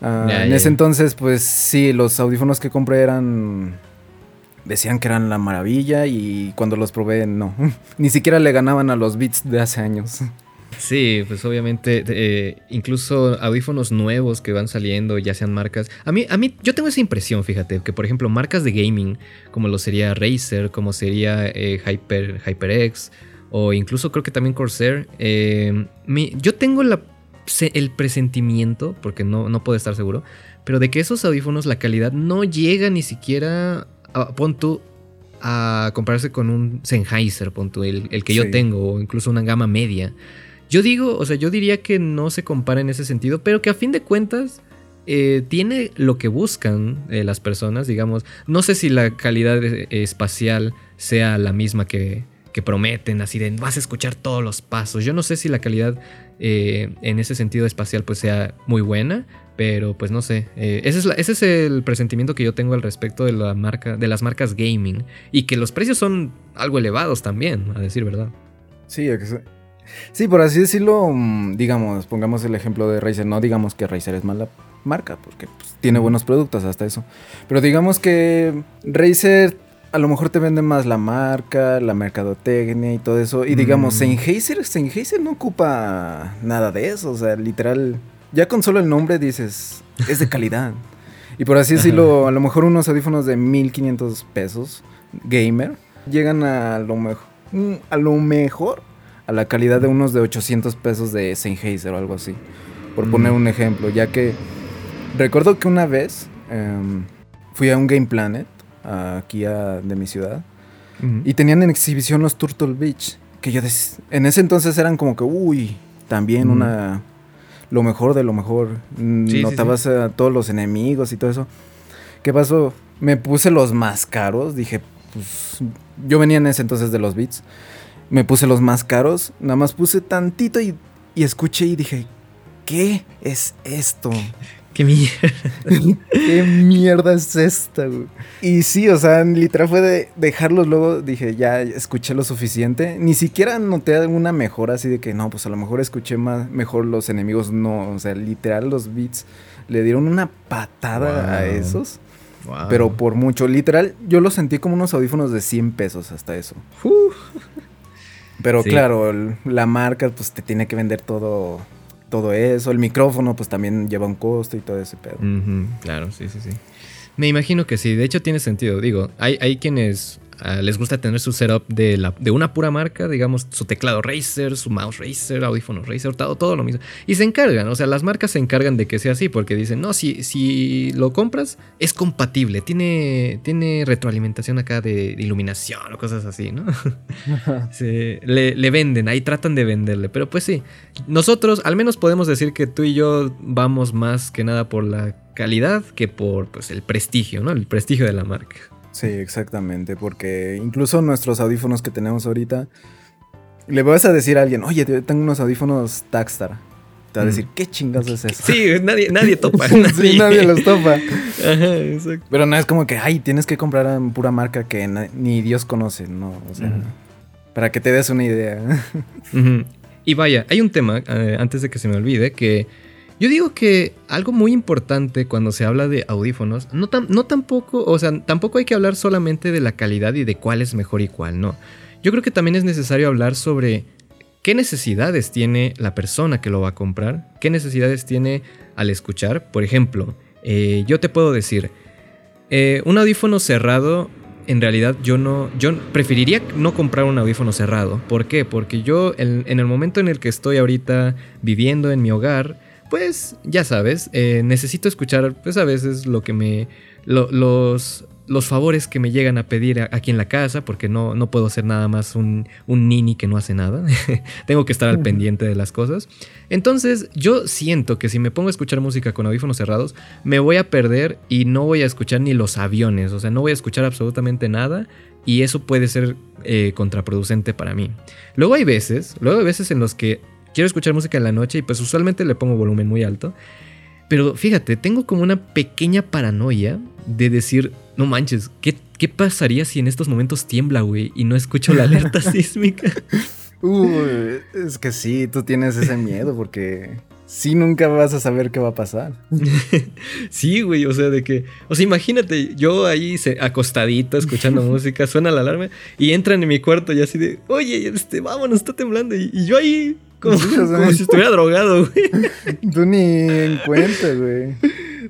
Ah, en ese entonces, pues sí, los audífonos que compré eran decían que eran la maravilla y cuando los probé no, ni siquiera le ganaban a los Beats de hace años. Sí, pues obviamente, eh, incluso audífonos nuevos que van saliendo, ya sean marcas. A mí, a mí, yo tengo esa impresión, fíjate, que por ejemplo, marcas de gaming, como lo sería Razer, como sería eh, Hyper, HyperX, o incluso creo que también Corsair, eh, yo tengo el presentimiento, porque no, no puedo estar seguro, pero de que esos audífonos, la calidad no llega ni siquiera a, pon a compararse con un Sennheiser, pon el, el que yo tengo, o incluso una gama media. Yo digo, o sea, yo diría que no se compara en ese sentido, pero que a fin de cuentas eh, tiene lo que buscan eh, las personas, digamos. No sé si la calidad eh, espacial sea la misma que, prometen, así de vas a escuchar todos los pasos. Yo no sé si la calidad en ese sentido espacial pues sea muy buena, Pero pues no sé. Ese, es ese, es el presentimiento que yo tengo al respecto de la marca, de las marcas gaming. Y que los precios son algo elevados también, a decir verdad. Sí, sí, por así decirlo, mm, digamos, pongamos el ejemplo de Razer. No digamos que Razer es mala marca, porque pues, tiene buenos productos hasta eso. Pero digamos que Razer a lo mejor te vende más la marca, la mercadotecnia y todo eso. Y digamos, mm. Sennheiser, Sennheiser no ocupa nada de eso. O sea, literal, ya con solo el nombre dices, es de calidad. y por así decirlo, a lo mejor unos audífonos de 1500 pesos, gamer, llegan a lo mejor, mm, a lo mejor, a la calidad de unos de 800 pesos de Sennheiser o algo así. Por poner mm. un ejemplo, ya que recuerdo que una vez em, fui a un Game Planet aquí de mi ciudad. Y tenían en exhibición los Turtle Beach. Que yo en ese entonces eran como que, uy, también una. Lo mejor de lo mejor. Notabas a todos los enemigos y todo eso. ¿Qué pasó? Me puse los más caros. Dije, pues. Yo venía en ese entonces de los Beats. Me puse los más caros. Nada más puse tantito y, y escuché y dije, ¿qué es esto? ¿Qué mierda? ¿Qué mierda es esta, güey? Y sí, o sea, literal fue de dejarlos luego, dije, ya escuché lo suficiente. Ni siquiera noté alguna mejora así de que no, pues a lo mejor escuché más, mejor los enemigos, no. O sea, literal los beats le dieron una patada a esos. Pero por mucho, literal, yo lo sentí como unos audífonos de 100 pesos hasta eso. Pero claro, la marca pues te tiene que vender todo todo eso. El micrófono, pues también lleva un costo y todo ese pedo. claro, sí, sí, sí. Me imagino que sí. De hecho, tiene sentido. Digo, hay, hay quienes Ah, les gusta tener su setup de, la, de una pura marca, digamos, su teclado Razer, su mouse Razer, audífonos Razer, todo, todo lo mismo. Y se encargan, o sea, las marcas se encargan de que sea así, porque dicen, no, si, si lo compras, es compatible, tiene, tiene retroalimentación acá de, iluminación o cosas así, ¿no? le, le venden, ahí tratan de venderle, pero pues sí, nosotros al menos podemos decir que tú y yo vamos más que nada por la calidad que por pues, el prestigio, ¿no? El prestigio de la marca. Sí, exactamente, porque incluso nuestros audífonos que tenemos ahorita, le vas a decir a alguien, oye, tengo unos audífonos Takstar. Te va a decir, ¿qué chingados es eso? Sí, nadie, nadie topa. sí, nadie los topa. Ajá, exacto. Pero no es como que, ay, tienes que comprar en pura marca que ni Dios conoce, ¿no? O sea, para que te des una idea. Y vaya, hay un tema, eh, antes de que se me olvide, que yo digo que algo muy importante cuando se habla de audífonos, no, no tampoco, o sea, tampoco hay que hablar solamente de la calidad y de cuál es mejor y cuál no. Yo creo que también es necesario hablar sobre qué necesidades tiene la persona que lo va a comprar, qué necesidades tiene al escuchar. Por ejemplo, eh, yo te puedo decir, eh, un audífono cerrado, en realidad yo no, yo preferiría no comprar un audífono cerrado. ¿Por qué? Porque yo en el momento en el que estoy ahorita viviendo en mi hogar, pues ya sabes, eh, necesito escuchar pues a veces lo que me... los, los favores que me llegan a pedir aquí en la casa, porque no, no puedo ser nada más un, un nini que no hace nada. Tengo que estar al pendiente de las cosas. Entonces, yo siento que si me pongo a escuchar música con audífonos cerrados, me voy a perder y no voy a escuchar ni los aviones. O sea, no voy a escuchar absolutamente nada. Y eso puede ser eh, contraproducente para mí. Luego hay veces, luego hay veces en los que quiero escuchar música en la noche y pues usualmente le pongo volumen muy alto. Pero fíjate, tengo como una pequeña paranoia de decir, no manches, ¿qué, qué pasaría si en estos momentos tiembla, güey, y no escucho la alerta sísmica? Uy, es que sí, tú tienes ese miedo porque sí nunca vas a saber qué va a pasar. sí, güey, o sea, de que, o sea, imagínate, yo ahí acostadito escuchando música, suena la alarma y entran en mi cuarto y así de, oye, este, vámonos, está temblando. y yo ahí como, si estuviera drogado, güey. Tú ni en cuenta, güey.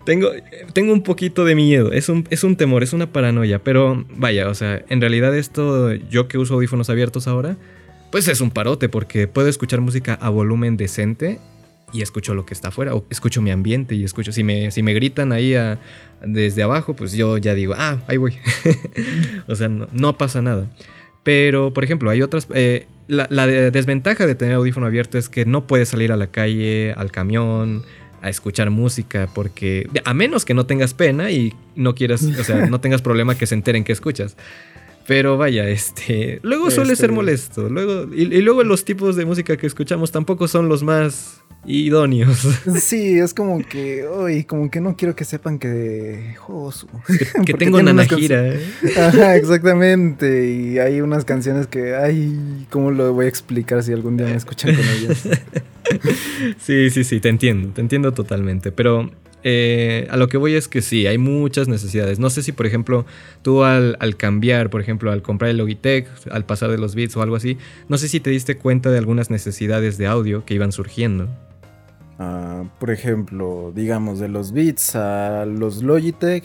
Tengo, tengo un poquito de miedo, es un, es un temor, es una paranoia, pero vaya, o sea, en realidad esto, yo que uso audífonos abiertos ahora, pues es un parote porque puedo escuchar música a volumen decente y escucho lo que está afuera, o escucho mi ambiente y escucho, si me, si me gritan ahí desde abajo, pues yo ya digo, ah, ahí voy. o sea, no, no, pasa nada. Pero, por ejemplo, hay otras... Eh, la, desventaja de tener audífono abierto es que no puedes salir a la calle, al camión, a escuchar música, porque a menos que no tengas pena y no quieras, o sea, no tengas problema que se enteren que escuchas. Pero vaya, este. Luego suele ser Este- molesto. Luego, y, y luego los tipos de música que escuchamos tampoco son los más idóneos. Sí, es como que, uy, como que no quiero que sepan que josu. que tengo Nanajira. ¿eh? Ajá, exactamente. Y hay unas canciones que, ay, ¿cómo lo voy a explicar si algún día me escuchan con ellas? Sí, sí, sí, te entiendo, te entiendo totalmente. Pero eh, a lo que voy es que sí, hay muchas necesidades. No sé si, por ejemplo, tú al, al cambiar, por ejemplo, al comprar el Logitech, al pasar de los bits o algo así, no sé si te diste cuenta de algunas necesidades de audio que iban surgiendo. Ah, por ejemplo, digamos, de los Beats a los Logitech,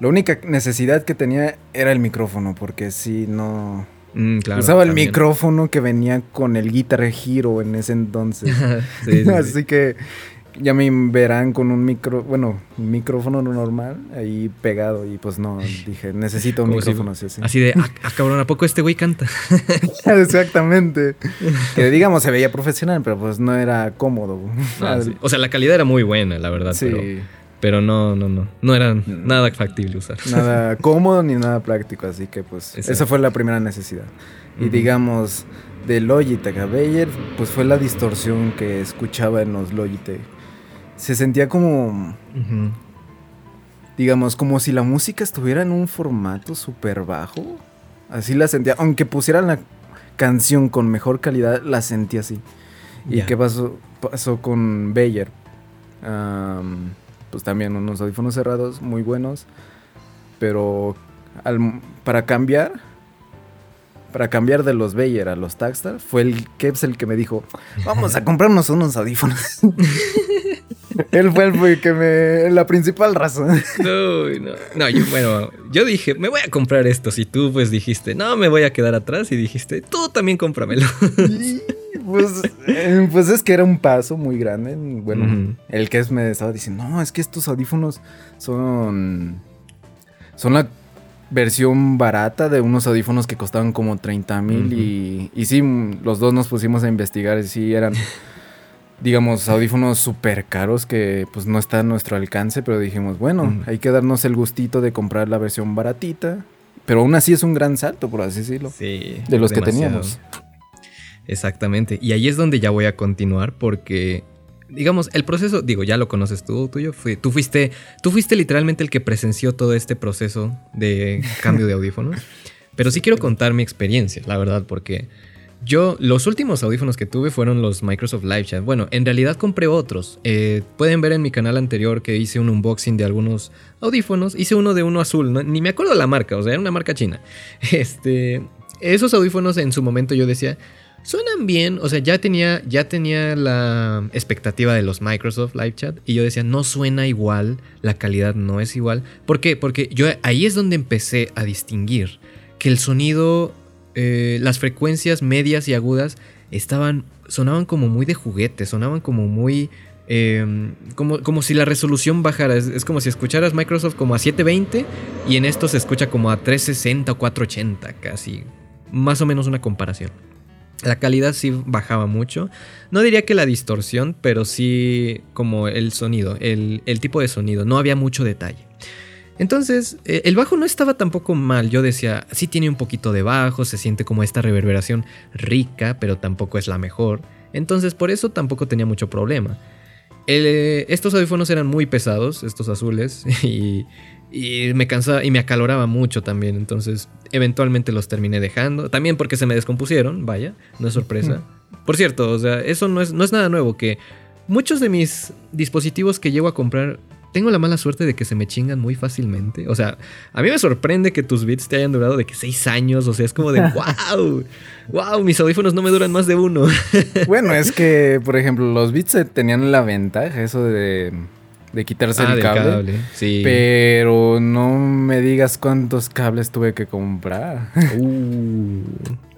la única necesidad que tenía era el micrófono, porque si no... Mm, claro, usaba el también. micrófono que venía con el Guitar Hero en ese entonces. Sí, sí, sí. Así que ya me verán con un micro, bueno, un micrófono normal ahí pegado y pues no, dije, necesito un Como si- micrófono así, así. Así de, ah, ah, cabrón, ¿a poco este güey canta? Exactamente. Que digamos se veía profesional, pero pues no era cómodo. Ah, sí. O sea, la calidad era muy buena, la verdad, Sí, pero, pero no, no, no. No era nada factible usar. nada cómodo ni nada práctico, así que pues Exacto. esa fue la primera necesidad. Y digamos, de Logitech a Bayer, pues fue la distorsión que escuchaba en los Logitech. Se sentía como, digamos, como si la música estuviera en un formato súper bajo. Así la sentía, aunque pusieran la canción con mejor calidad, la sentía así. ¿Y qué pasó, pasó con Bayer? Pues también unos audífonos cerrados muy buenos, pero al- para cambiar, para cambiar de los Bayer a los Tagstar, fue el Keps el que me dijo, vamos a comprarnos unos audífonos. Él fue el que me, la principal razón. No, no. No, yo, bueno, yo dije, me voy a comprar estos. Y tú, pues dijiste, no, me voy a quedar atrás. Y dijiste, tú también cómpramelo. Y, pues, eh, pues es que era un paso muy grande. Bueno, el que es me estaba diciendo, no, es que estos audífonos son. Son la versión barata de unos audífonos que costaban como 30 mil. y, y sí, los dos nos pusimos a investigar y sí eran. Digamos, audífonos súper caros que pues no está a nuestro alcance, pero dijimos, bueno, hay que darnos el gustito de comprar la versión baratita. Pero aún así es un gran salto, por así decirlo. Sí. De los que teníamos. Exactamente. Y ahí es donde ya voy a continuar porque, digamos, el proceso, digo, ya lo conoces tú, tuyo. Fui- tú, fuiste, tú fuiste literalmente el que presenció todo este proceso de cambio de audífonos. Pero sí quiero contar mi experiencia, la verdad, porque yo, los últimos audífonos que tuve fueron los Microsoft Live Chat. Bueno, en realidad compré otros. Eh, pueden ver en mi canal anterior que hice un unboxing de algunos audífonos. Hice uno de uno azul, ni me acuerdo la marca, o sea, era una marca china. Este, esos audífonos en su momento yo decía, suenan bien, o sea, ya tenía, ya tenía la expectativa de los Microsoft Live Chat y yo decía, no suena igual, la calidad no es igual. ¿Por qué? Porque yo ahí es donde empecé a distinguir que el sonido, eh, las frecuencias medias y agudas estaban, sonaban como muy de juguete, sonaban como muy... eh, como, como si la resolución bajara, es, es como si escucharas Microsoft como a 720 y en esto se escucha como a 360 o 480 casi, más o menos una comparación. La calidad sí bajaba mucho. No diría que la distorsión, pero sí como el sonido, el, el tipo de sonido. No había mucho detalle. Entonces, eh, el bajo no estaba tampoco mal. Yo decía, sí tiene un poquito de bajo, se siente como esta reverberación rica, pero tampoco es la mejor. Entonces, por eso tampoco tenía mucho problema. El, eh, estos audífonos eran muy pesados, estos azules, y, y me cansaba y me acaloraba mucho también. Entonces, eventualmente los terminé dejando. También porque se me descompusieron, vaya, no es sorpresa. Por cierto, o sea, eso no es, no es nada nuevo. Que muchos de mis dispositivos que llego a comprar, tengo la mala suerte de que se me chingan muy fácilmente. O sea, a mí me sorprende que tus bits te hayan durado de que seis años. O sea, es como de wow, wow, mis audífonos no me duran más de uno. Bueno, es que, por ejemplo, los Beats tenían la ventaja, eso de, de quitarse Ah, el cable. Sí. Pero no me digas cuántos cables tuve que comprar. Uh.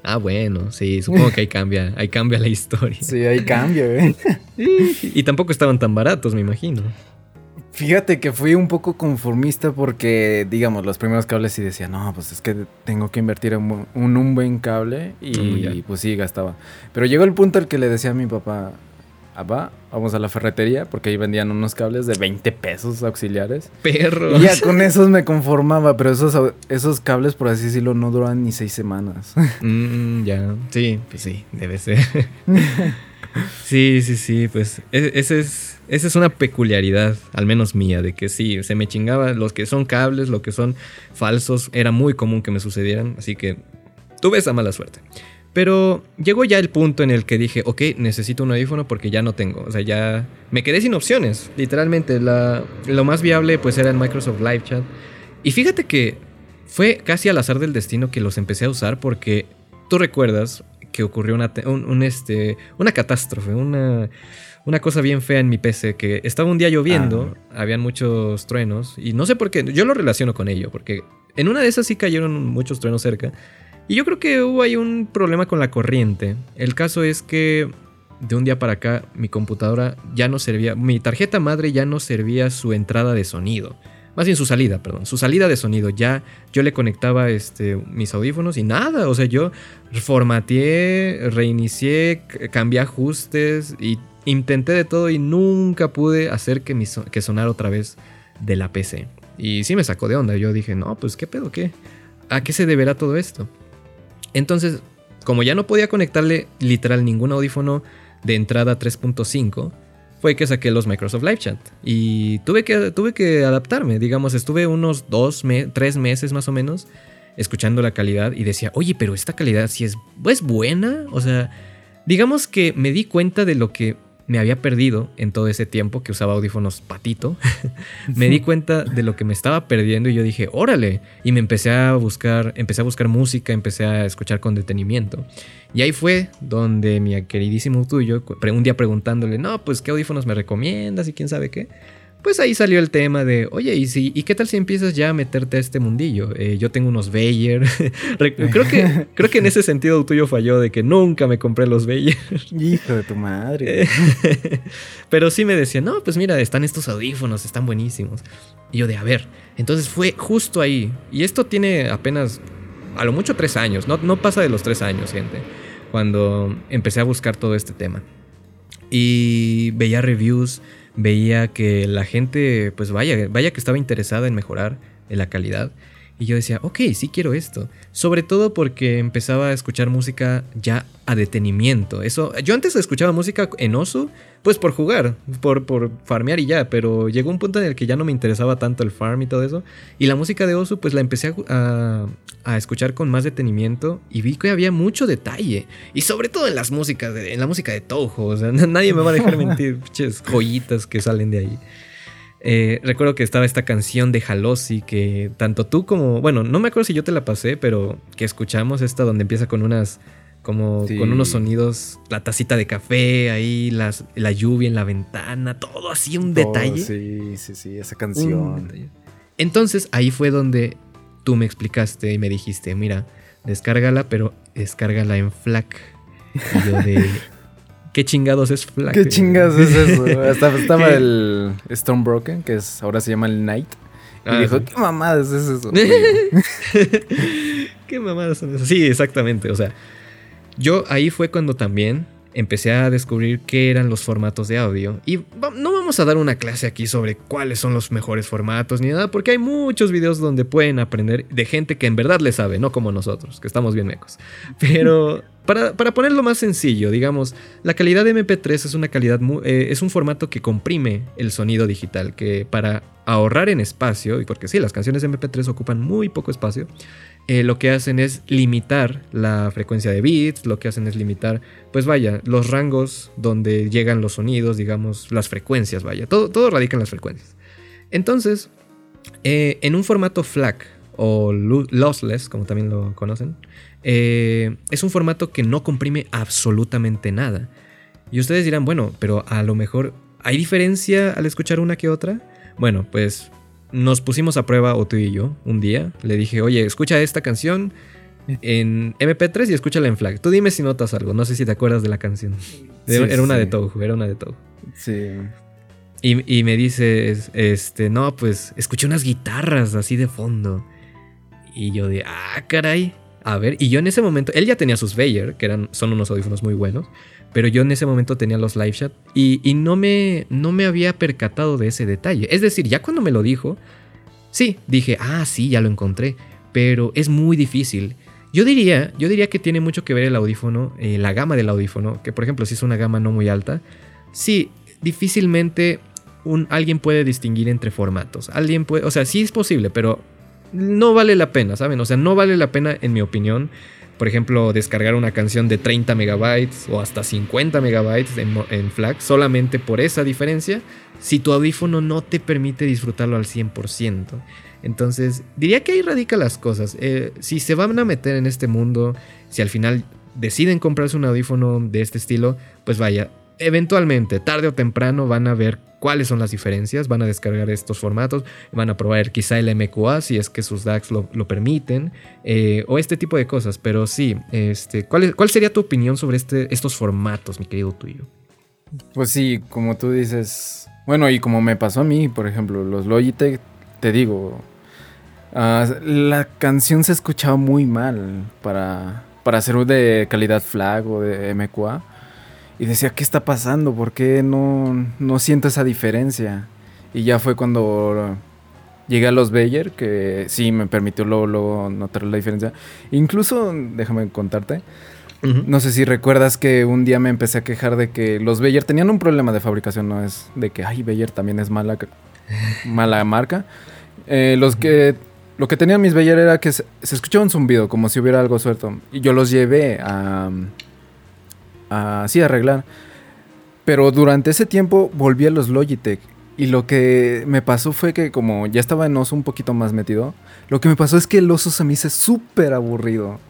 Ah, bueno, sí, supongo que ahí cambia, ahí cambia la historia. Sí, hay cambio, ¿eh? Y tampoco estaban tan baratos, me imagino. Fíjate que fui un poco conformista porque, digamos, los primeros cables sí decía, no, pues es que tengo que invertir en un, un- buen cable y Mm, ya. pues sí, gastaba. Pero llegó el punto al que le decía a mi papá, ah, va, vamos a la ferretería, porque ahí vendían unos cables de 20 pesos auxiliares. Perros. Y ya con esos me conformaba, pero esos, esos cables, por así decirlo, no duran ni seis semanas. Mm, ya, sí, pues sí, debe ser. sí, sí, sí, pues e, ese es, esa es una peculiaridad, al menos mía, de que sí, se me chingaba los que son cables, los que son falsos, era muy común que me sucedieran, así que tuve esa mala suerte. Pero llegó ya el punto en el que dije, ok, necesito un audífono porque ya no tengo. O sea, ya me quedé sin opciones. Literalmente, la, lo más viable pues era el Microsoft Live Chat. Y fíjate que fue casi al azar del destino que los empecé a usar porque tú recuerdas que ocurrió una, este, una catástrofe, una, una cosa bien fea en mi PC, que estaba un día lloviendo, ah. habían muchos truenos, y no sé por qué, yo lo relaciono con ello, porque en una de esas sí cayeron muchos truenos cerca, y yo creo que hubo ahí un problema con la corriente. El caso es que de un día para acá mi computadora ya no servía, mi tarjeta madre ya no servía su entrada de sonido. Más bien su salida, perdón. Su salida de sonido. Ya yo le conectaba este, mis audífonos y nada. O sea, yo formateé, reinicié, cambié ajustes y intenté de todo y nunca pude hacer que, mi que sonara otra vez de la PC. Y sí me sacó de onda. Yo dije, no, pues qué pedo, qué. ¿A qué se deberá todo esto? Entonces, como ya no podía conectarle literal ningún audífono de entrada 3.5, fue que saqué los Microsoft Live Chat. Y tuve que, tuve que adaptarme. Digamos, estuve unos dos, tres meses más o menos escuchando la calidad y decía, oye, pero esta calidad sí es, es buena. O sea, digamos que me di cuenta de lo que me había perdido en todo ese tiempo que usaba audífonos patito. me di cuenta de lo que me estaba perdiendo y yo dije, órale. Y me empecé a buscar, empecé a buscar música, empecé a escuchar con detenimiento. Y ahí fue donde mi queridísimo tuyo, un día preguntándole, no, pues qué audífonos me recomiendas y quién sabe qué pues ahí salió el tema de, oye, ¿y, si, ¿y qué tal si empiezas ya a meterte a este mundillo? Eh, yo tengo unos Bayer. creo, que, creo que en ese sentido tuyo falló de que nunca me compré los Bayer. Hijo de tu madre. Pero sí me decía, no, pues mira, están estos audífonos, están buenísimos. Y yo de, a ver, entonces fue justo ahí. Y esto tiene apenas, a lo mucho tres años, no, no pasa de los tres años, gente, cuando empecé a buscar todo este tema. Y veía reviews veía que la gente, pues vaya, vaya que estaba interesada en mejorar en la calidad. Y yo decía, ok, sí quiero esto. Sobre todo porque empezaba a escuchar música ya a detenimiento. Eso, yo antes escuchaba música en oso, pues por jugar, por, por farmear y ya, pero llegó un punto en el que ya no me interesaba tanto el farm y todo eso. Y la música de oso, pues la empecé a, a, escuchar con más detenimiento y vi que había mucho detalle. Y sobre todo en las músicas, en la música de Toho. O sea, nadie me va a dejar mentir, joyitas que salen de ahí. Eh, recuerdo que estaba esta canción de Halosi que tanto tú como, bueno, no me acuerdo si yo te la pasé, pero que escuchamos esta donde empieza con unas, como con unos sonidos, la tacita de café ahí, las, la lluvia en la ventana, todo así un detalle. Sí, sí, sí, esa canción. Entonces ahí fue donde tú me explicaste y me dijiste, mira, descárgala, pero descárgala en FLAC. Y yo de, ¿Qué chingados es Flack? ¿Qué chingados es eso? Hasta estaba el Stormbroken, que es, ahora se llama el Knight. Y ah, dijo, ¿qué mamadas es eso? ¿Qué mamadas son esas? Sí, exactamente. O sea, yo ahí fue cuando también empecé a descubrir qué eran los formatos de audio. Y no vamos a dar una clase aquí sobre cuáles son los mejores formatos ni nada, porque hay muchos videos donde pueden aprender de gente que en verdad le sabe, no como nosotros, que estamos bien mecos. Pero para, ponerlo más sencillo, digamos, la calidad de MP3 es una calidad, eh, es un formato que comprime el sonido digital, que para ahorrar en espacio, y porque sí, las canciones de MP3 ocupan muy poco espacio, eh, lo que hacen es limitar la frecuencia de bits, lo que hacen es limitar, pues vaya, los rangos donde llegan los sonidos, digamos, las frecuencias, vaya, todo, todo radica en las frecuencias. Entonces, eh, en un formato FLAC o lossless, como también lo conocen, eh, es un formato que no comprime absolutamente nada. Y ustedes dirán, bueno, pero a lo mejor hay diferencia al escuchar una que otra. Bueno, pues nos pusimos a prueba, o tú y yo, un día. Le dije, oye, escucha esta canción en MP3 y escúchala en FLAC. Tú dime si notas algo. No sé si te acuerdas de la canción. era una de Touhou, era una de Touhou. Sí. Y, y, me dices, este, no, pues escuché unas guitarras así de fondo. Y yo de, ah, caray. a ver. Y yo en ese momento, él ya tenía sus Bayer, que eran, son unos audífonos muy buenos. Pero yo en ese momento tenía los LiveShot y, y no, me, no me había percatado de ese detalle. Es decir, ya cuando me lo dijo, sí, dije, ah, sí, ya lo encontré. Pero es muy difícil. Yo diría, yo diría que tiene mucho que ver el audífono, eh, la gama del audífono, que por ejemplo si es una gama no muy alta, sí, difícilmente un, alguien puede distinguir entre formatos. Alguien puede, o sea, sí es posible, pero no vale la pena, ¿saben? O sea, no vale la pena, en mi opinión, por ejemplo, descargar una canción de 30 megabytes o hasta 50 megabytes en, en FLAC solamente por esa diferencia, si tu audífono no te permite disfrutarlo al 100%. Entonces, diría que ahí radica las cosas. Eh, si se van a meter en este mundo, si al final deciden comprarse un audífono de este estilo, pues vaya, eventualmente, tarde o temprano, van a ver cuáles son las diferencias, van a descargar estos formatos, van a probar quizá el MQA si es que sus DAX lo, permiten, eh, o este tipo de cosas. Pero sí, este, ¿cuál, ¿cuál sería tu opinión sobre este, estos formatos, mi querido tuyo? Pues sí, como tú dices, bueno, y como me pasó a mí, por ejemplo, los Logitech, te digo, Ah, la canción se escuchaba muy mal para, para ser de calidad flag o de MQA. Y decía, ¿qué está pasando? ¿Por qué no, no siento esa diferencia? Y ya fue cuando llegué a los Bayer, que sí me permitió luego, notar la diferencia. Incluso, déjame contarte, no sé si recuerdas que un día me empecé a quejar de que los Bayer tenían un problema de fabricación, no es de que, ay, Bayer también es mala, mala marca. Eh, los que lo que tenía mis Bayer era que se, escuchaba un zumbido, como si hubiera algo suelto. Y yo los llevé a. a sí, a arreglar. Pero durante ese tiempo volví a los Logitech. Y lo que me pasó fue que, como ya estaba en oso un poquito más metido, lo que me pasó es que el oso se me hizo súper aburrido.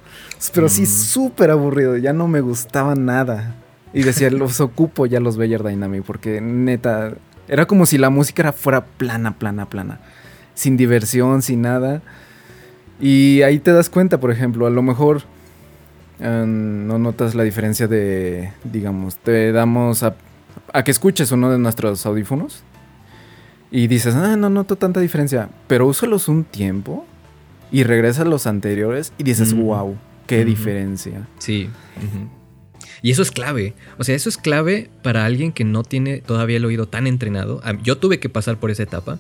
Pero sí, mm. súper aburrido. Ya no me gustaba nada. Y decía, los ocupo ya los Bayer Dynamic. Porque neta, era como si la música fuera plana, plana, plana sin diversión, sin nada. Y ahí te das cuenta, por ejemplo, a lo mejor em, no notas la diferencia de, digamos, te damos a, a, que escuches uno de nuestros audífonos y dices, ah, no noto tanta diferencia, pero úsalos un tiempo y regresas a los anteriores y dices, wow, qué diferencia. Sí. Y eso es clave. O sea, eso es clave para alguien que no tiene todavía el oído tan entrenado. Yo tuve que pasar por esa etapa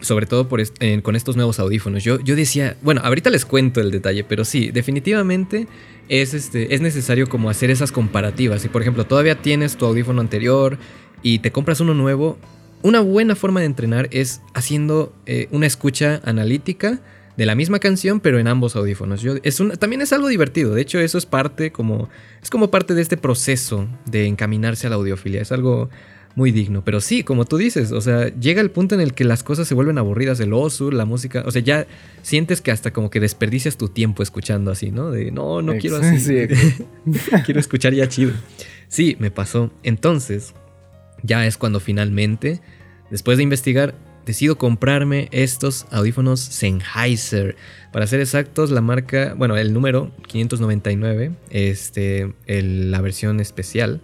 sobre todo con estos nuevos audífonos. Yo, yo decía, bueno, ahorita les cuento el detalle, pero sí, definitivamente es, este, es necesario como hacer esas comparativas. Si por ejemplo todavía tienes tu audífono anterior y te compras uno nuevo, una buena forma de entrenar es haciendo eh, una escucha analítica de la misma canción, pero en ambos audífonos. Yo, es también es algo divertido. De hecho, eso es parte como. Es como parte de este proceso de encaminarse a la audiofilia. Es algo muy digno. Pero sí, como tú dices, o sea, llega el punto en el que las cosas se vuelven aburridas, el oso, la música, o sea, ya sientes que hasta como que desperdicias tu tiempo escuchando así, ¿no? De, no, no quiero así. quiero escuchar ya chido. Sí, me pasó. Entonces, ya es cuando finalmente, después de investigar, decido comprarme estos audífonos Sennheiser. Para ser exactos, la marca, bueno, el número 599, este, la versión especial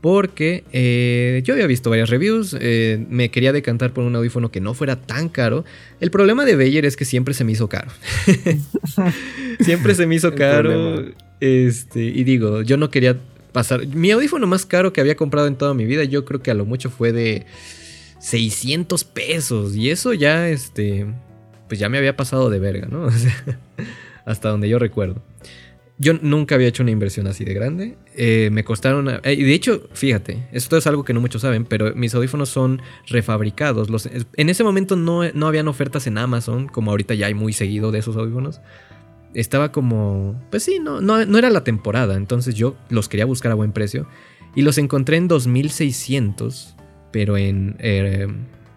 porque eh, yo había visto varias reviews, eh, me quería decantar por un audífono que no fuera tan caro. El problema de Bayer es que siempre se me hizo caro. siempre se me hizo caro. Este, y digo, yo no quería pasar. Mi audífono más caro que había comprado en toda mi vida, yo creo que a lo mucho fue de 600 pesos. Y eso ya, este, pues ya me había pasado de verga, ¿no? hasta donde yo recuerdo. Yo nunca había hecho una inversión así de grande. Eh, me costaron. Eh, y de hecho, fíjate, esto es algo que no muchos saben, pero mis audífonos son refabricados. Los, en ese momento no, no habían ofertas en Amazon, como ahorita ya hay muy seguido de esos audífonos. Estaba como. Pues sí, no, no, era la temporada. Entonces yo los quería buscar a buen precio. Y los encontré en 2600, pero en. Eh,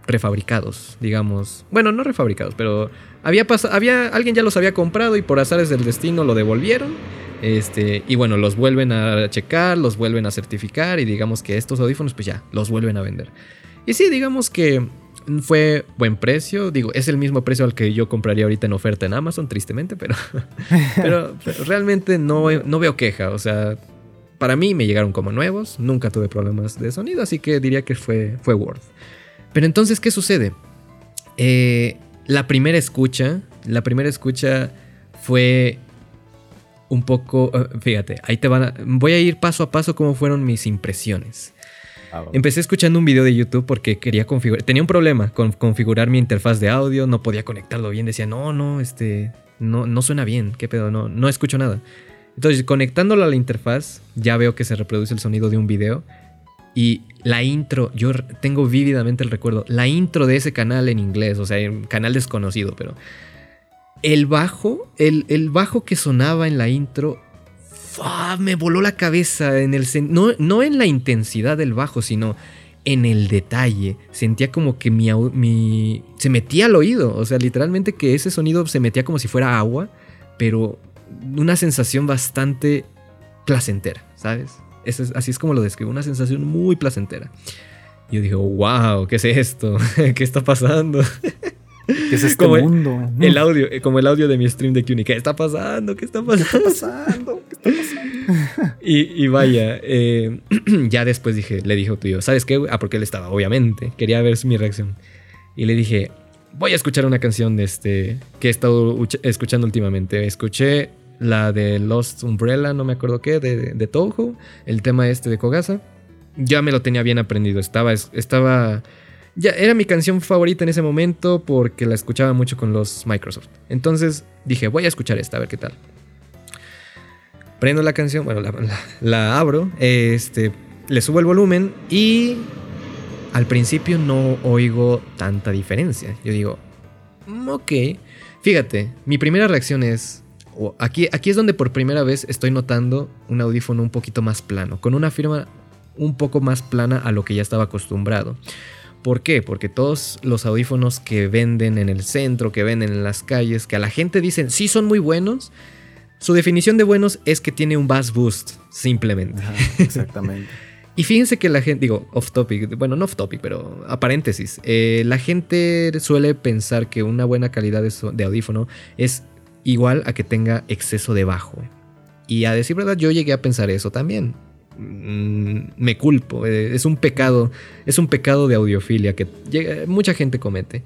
refabricados, digamos. Bueno, no refabricados, pero había pasado, había alguien ya los había comprado y por azares del destino lo devolvieron. Este, y bueno, los vuelven a checar, los vuelven a certificar y digamos que estos audífonos pues ya los vuelven a vender. Y sí, digamos que fue buen precio, digo, es el mismo precio al que yo compraría ahorita en oferta en Amazon, tristemente, pero, pero, realmente no, no veo queja, o sea, para mí me llegaron como nuevos, nunca tuve problemas de sonido, así que diría que fue, fue worth. Pero entonces, ¿qué sucede? Eh, la primera escucha, la primera escucha fue un poco, eh, fíjate, ahí te van a, voy a ir paso a paso cómo fueron mis impresiones. Ah, Empecé escuchando un video de YouTube porque quería configurar, tenía un problema con configurar mi interfaz de audio, no podía conectarlo bien, decía, no, no, este, no, no suena bien, qué pedo, no, no escucho nada. Entonces, conectándolo a la interfaz, ya veo que se reproduce el sonido de un video. Y la intro, yo tengo vívidamente el recuerdo, la intro de ese canal en inglés, o sea, un canal desconocido, pero el bajo, el, el bajo que sonaba en la intro, me voló la cabeza en el no, no en la intensidad del bajo, sino en el detalle. Sentía como que mi, mi se metía al oído, o sea, literalmente que ese sonido se metía como si fuera agua, pero una sensación bastante placentera, ¿sabes? Así es como lo describo, una sensación muy placentera. Y yo digo, wow, ¿qué es esto? ¿Qué está pasando? ¿Qué es este mundo? El, audio, eh, como el audio de mi stream de CUNY. ¿Qué está pasando? ¿Qué está pasando? ¿Qué está pasando? ¿Qué está pasando? y, vaya, eh, ya después dije, le dije a tuyo, ¿sabes qué? Ah, porque él estaba, obviamente. Quería ver mi reacción. Y le dije, voy a escuchar una canción de este que he estado escuchando últimamente. Escuché la de Lost Umbrella, no me acuerdo qué, de, de Toho, el tema este de Kogasa. Ya me lo tenía bien aprendido, estaba, estaba, ya era mi canción favorita en ese momento porque la escuchaba mucho con los Microsoft. Entonces dije, voy a escuchar esta, a ver qué tal. Prendo la canción, bueno, la, abro, este, le subo el volumen y al principio no oigo tanta diferencia. Yo digo, ok, fíjate, mi primera reacción es, aquí, aquí es donde por primera vez estoy notando un audífono un poquito más plano, con una firma un poco más plana a lo que ya estaba acostumbrado. ¿Por qué? Porque todos los audífonos que venden en el centro, que venden en las calles, que a la gente dicen sí son muy buenos, su definición de buenos es que tiene un bass boost, simplemente. exactamente. y fíjense que la gente, digo, off topic, bueno, no off topic, pero a paréntesis, eh, la gente suele pensar que una buena calidad de audífono es igual a que tenga exceso de bajo. Y a decir verdad, yo llegué a pensar eso también. Mm, me culpo, eh, es un pecado, es un pecado de audiofilia que mucha gente comete.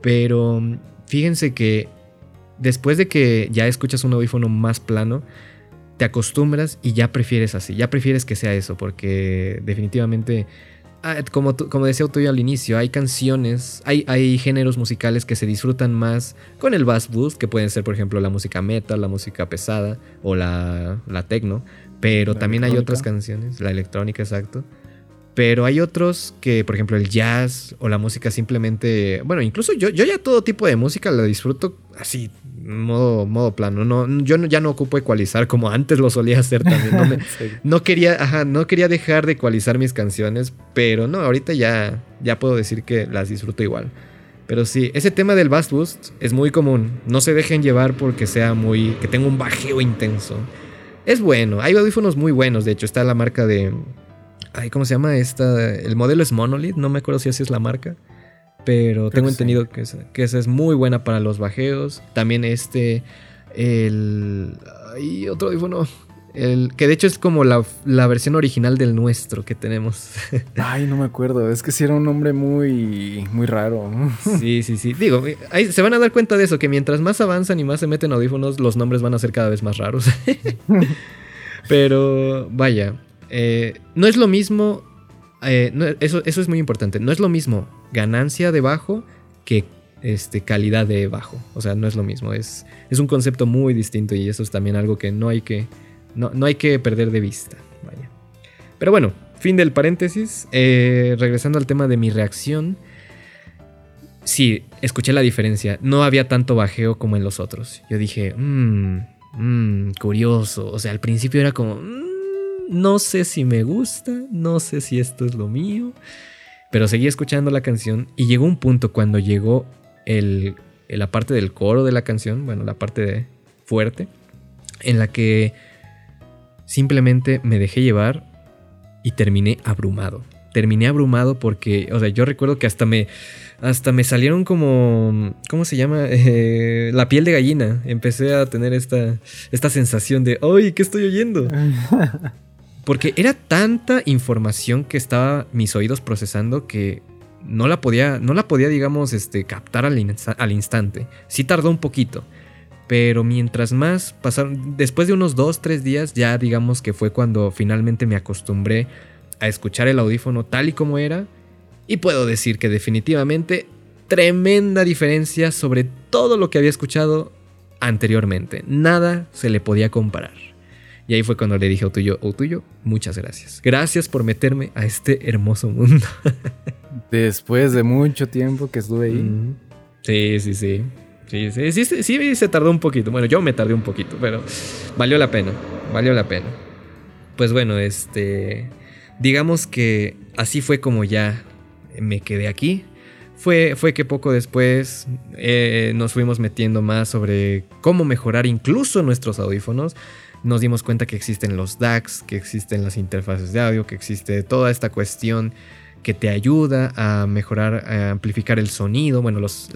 Pero fíjense que después de que ya escuchas un audífono más plano, te acostumbras y ya prefieres así, ya prefieres que sea eso, porque definitivamente Ah, como, como decía tú al inicio, hay canciones, hay, hay géneros musicales que se disfrutan más con el bass boost, que pueden ser, por ejemplo, la música metal, la música pesada o la, la techno. Pero también hay otras canciones, la electrónica, exacto. Pero hay otros que, por ejemplo, el jazz o la música simplemente. Bueno, incluso yo, yo ya todo tipo de música la disfruto así, modo, modo plano. No, yo ya no ocupo ecualizar como antes lo solía hacer también. No, quería, ajá, no quería dejar de ecualizar mis canciones, pero no, ahorita ya, ya puedo decir que las disfruto igual. Pero sí, ese tema del bass boost es muy común. No se dejen llevar porque sea muy. que tenga un bajeo intenso. Es bueno, hay audífonos muy buenos. De hecho, está la marca de. Ay, ¿cómo se llama esta? El modelo es Monolith, no me acuerdo si así es la marca. Pero tengo entendido que, esa, es muy buena para los bajeos. También este. El. Y otro audífono. El, que de hecho es como la, versión original del nuestro que tenemos. Ay, no me acuerdo. Es que sí era un nombre muy, muy raro. Sí, sí, sí. Digo, ahí se van a dar cuenta de eso, que mientras más avanzan y más se meten audífonos, los nombres van a ser cada vez más raros. Pero, vaya, eh, no es lo mismo eh, eso, eso es muy importante. No es lo mismo ganancia de bajo que este, calidad de bajo. O sea, no es lo mismo. Es, es un concepto muy distinto y eso es también algo que no hay que, no, no hay que perder de vista. Vaya. Pero bueno, fin del paréntesis. Eh, regresando al tema de mi reacción. Sí, escuché la diferencia. No había tanto bajeo como en los otros. Yo dije, mmm, mmm, curioso. O sea, al principio era como, mm, no sé si me gusta, no sé si esto es lo mío, pero seguí escuchando la canción y llegó un punto cuando llegó el, la parte del coro de la canción, bueno, la parte fuerte, en la que simplemente me dejé llevar y terminé abrumado. Terminé abrumado porque, o sea, yo recuerdo que hasta me, hasta me salieron como, ¿cómo se llama? Eh, la piel de gallina. Empecé a tener esta, esta sensación de, ¡ay, qué estoy oyendo! Porque era tanta información que estaba mis oídos procesando que no la podía, no la podía digamos, este, captar al, instante. Sí tardó un poquito. Pero mientras más pasaron, después de unos 2, 3 días, ya digamos que fue cuando finalmente me acostumbré a escuchar el audífono tal y como era. Y puedo decir que definitivamente tremenda diferencia sobre todo lo que había escuchado anteriormente. Nada se le podía comparar. Y ahí fue cuando le dije a tuyo, tuyo, muchas gracias. Gracias por meterme a este hermoso mundo. Después de mucho tiempo que estuve ahí. Sí, sí, sí. Sí, sí, sí, sí, se tardó un poquito. Bueno, yo me tardé un poquito, pero valió la pena. Valió la pena. Pues bueno, este. Digamos que así fue como ya me quedé aquí. Fue, fue que poco después eh, nos fuimos metiendo más sobre cómo mejorar incluso nuestros audífonos nos dimos cuenta que existen los DACs, que existen las interfaces de audio, que existe toda esta cuestión que te ayuda a mejorar, a amplificar el sonido. Bueno, los,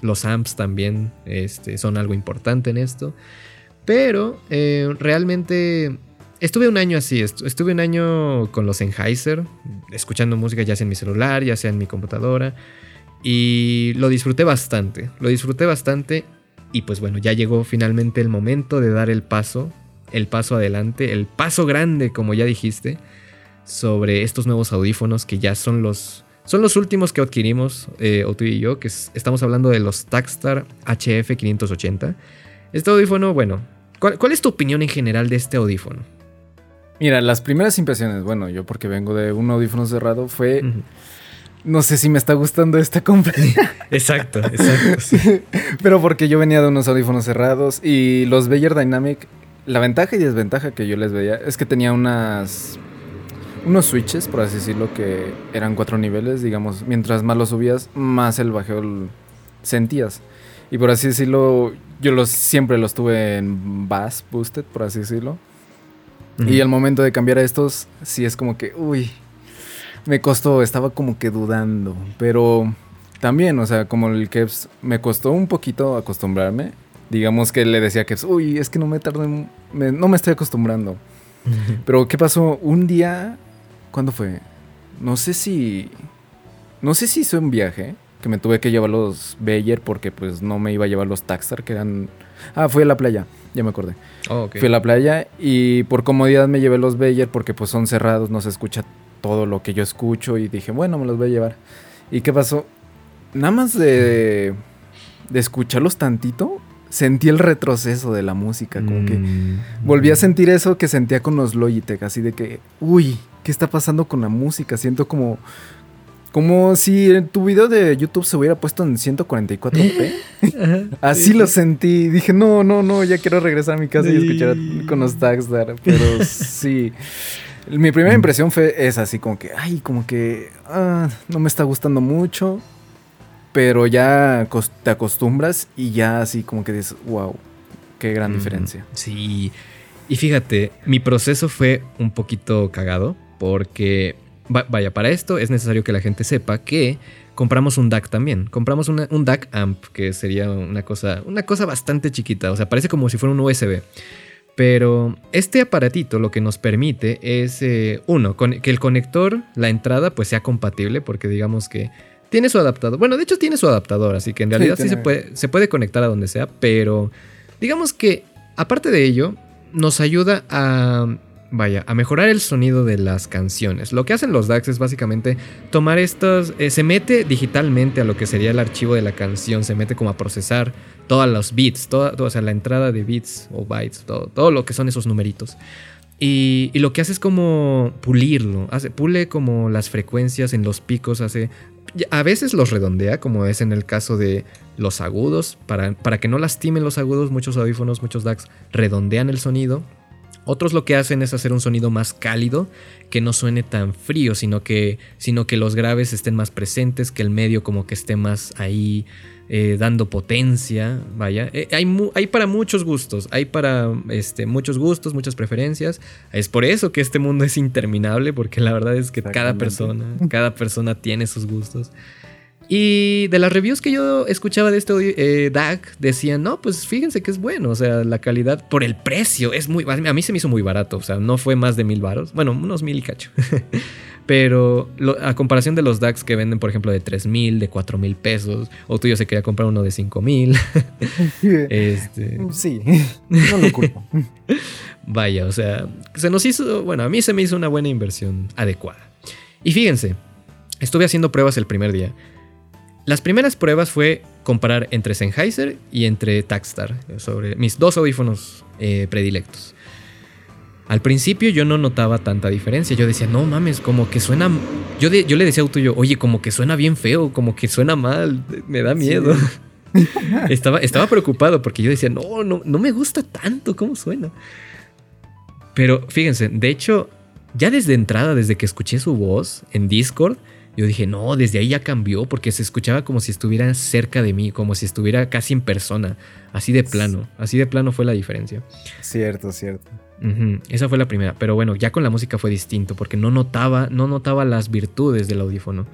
los amps también este, son algo importante en esto. Pero eh, realmente estuve un año así, estuve un año con los Sennheiser, escuchando música ya sea en mi celular, ya sea en mi computadora. Y lo disfruté bastante, lo disfruté bastante y pues bueno, ya llegó finalmente el momento de dar el paso, el paso adelante, el paso grande, como ya dijiste, sobre estos nuevos audífonos que ya son los, son los últimos que adquirimos, eh, tú y yo, que estamos hablando de los Takstar HF580. Este audífono, bueno, ¿cuál, es tu opinión en general de este audífono? Mira, las primeras impresiones, bueno, yo porque vengo de un audífono cerrado, fue no sé si me está gustando esta compañía. Exacto, exacto. Pero porque yo venía de unos audífonos cerrados y los Beyer Dynamic, la ventaja y desventaja que yo les veía es que tenía unas unos switches, por así decirlo, que eran cuatro niveles, digamos, mientras más los subías, más el bajeo sentías. Y por así decirlo, yo los siempre los tuve en bass boosted, por así decirlo. Y al momento de cambiar a estos, sí es como que, uy, me costó, estaba como que dudando, pero también, o sea, como el Kevs, me costó un poquito acostumbrarme. Digamos que le decía a Kevs, uy, es que no me tardé, no me estoy acostumbrando. Pero ¿qué pasó? Un día, ¿cuándo fue? No sé si, no sé si hice un viaje, que me tuve que llevar los Bayer porque pues no me iba a llevar los Taxstar, que eran... Ah, fui a la playa, ya me acordé. Oh, Fui a la playa y por comodidad me llevé los Bayer porque pues son cerrados, no se escucha todo lo que yo escucho y dije, bueno, me los voy a llevar. ¿Y qué pasó? Nada más de, de escucharlos tantito, sentí el retroceso de la música, como que mm. volví a sentir eso que sentía con los Logitech, así de que, uy, ¿qué está pasando con la música? Siento como como si tu video de YouTube se hubiera puesto en 144p. Así lo sentí. Dije, no, no, no, ya quiero regresar a mi casa y escuchar con los tags. Pero sí. Mi primera impresión fue esa, así como que, ay, como que ah, no me está gustando mucho, pero ya te acostumbras y ya así como que dices, wow, qué gran diferencia. Sí, y fíjate, mi proceso fue un poquito cagado porque, vaya, para esto es necesario que la gente sepa que compramos un DAC también. Compramos un DAC amp, que sería una cosa, una cosa bastante chiquita, o sea, parece como si fuera un USB. Pero este aparatito lo que nos permite es, eh, uno, que el conector, la entrada, pues sea compatible, porque digamos que tiene su adaptador. Bueno, de hecho tiene su adaptador, así que en realidad sí, se, puede, se puede conectar a donde sea, pero digamos que aparte de ello, nos ayuda a vaya, a mejorar el sonido de las canciones. Lo que hacen los DAX es básicamente tomar estos, eh, se mete digitalmente a lo que sería el archivo de la canción, se mete como a procesar todos los bits, toda, o sea, la entrada de bits o bytes, todo, todo lo que son esos numeritos. Y, lo que hace es como pulirlo, hace, pule como las frecuencias en los picos, hace... A veces los redondea, como es en el caso de los agudos, para, para que no lastimen los agudos, muchos audífonos, muchos DACs redondean el sonido otros lo que hacen es hacer un sonido más cálido, que no suene tan frío, sino que, sino que los graves estén más presentes, que el medio como que esté más ahí eh, dando potencia. Vaya, eh, hay, hay, para muchos gustos, hay para este, muchos gustos, muchas preferencias. Es por eso que este mundo es interminable, porque la verdad es que cada persona, cada persona tiene sus gustos. Y de las reviews que yo escuchaba de este eh, DAC, decían, no, pues fíjense que es bueno, o sea, la calidad por el precio es muy, a mí se me hizo muy barato, o sea, no fue más de mil varos, bueno, unos mil y cacho. Pero a comparación de los DACs que venden, por ejemplo, de 3 mil, de 4 mil pesos, o tú yo se quería comprar uno de 5 mil. este... Sí, no lo culpo. Vaya, o sea, se nos hizo, bueno, a mí se me hizo una buena inversión adecuada. Y fíjense, estuve haciendo pruebas el primer día. Las primeras pruebas fue comparar entre Sennheiser y entre Takstar, sobre mis dos audífonos eh, predilectos. Al principio yo no notaba tanta diferencia. Yo decía, no mames, como que suena. Yo, yo le decía a tuyo, oye, como que suena bien feo, como que suena mal, me da miedo. estaba, estaba preocupado porque yo decía, no, no, no me gusta tanto cómo suena. Pero fíjense, de hecho, ya desde entrada, desde que escuché su voz en Discord, yo dije, no, desde ahí ya cambió porque se escuchaba como si estuviera cerca de mí, como si estuviera casi en persona, así de plano, así de plano fue la diferencia. Cierto, cierto. Esa fue la primera, pero bueno, ya con la música fue distinto porque no notaba, no notaba las virtudes del audífono.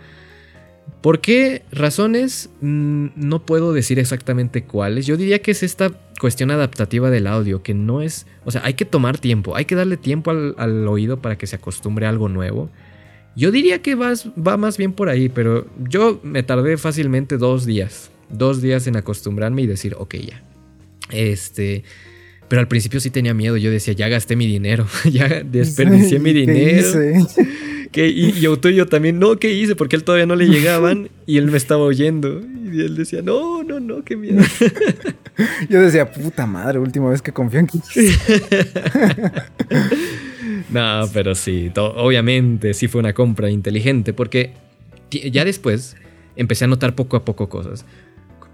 ¿Por qué razones? Mm, no puedo decir exactamente cuáles. Yo diría que es esta cuestión adaptativa del audio, que no es, o sea, hay que tomar tiempo, hay que darle tiempo al, oído para que se acostumbre a algo nuevo. Yo diría que va más bien por ahí, pero yo me tardé fácilmente dos días, dos días en acostumbrarme y decir, ok, ya. Este, pero al principio sí tenía miedo. Yo decía, ya gasté mi dinero, ya desperdicié mi dinero. ¿Qué hice? y, yo yo también, no, ¿qué hice? Porque él todavía no le llegaban y él me estaba oyendo. Y él decía, no, no, no, qué miedo. yo decía, puta madre, última vez que confío en no, pero sí, obviamente sí fue una compra inteligente porque ya después empecé a notar poco a poco cosas.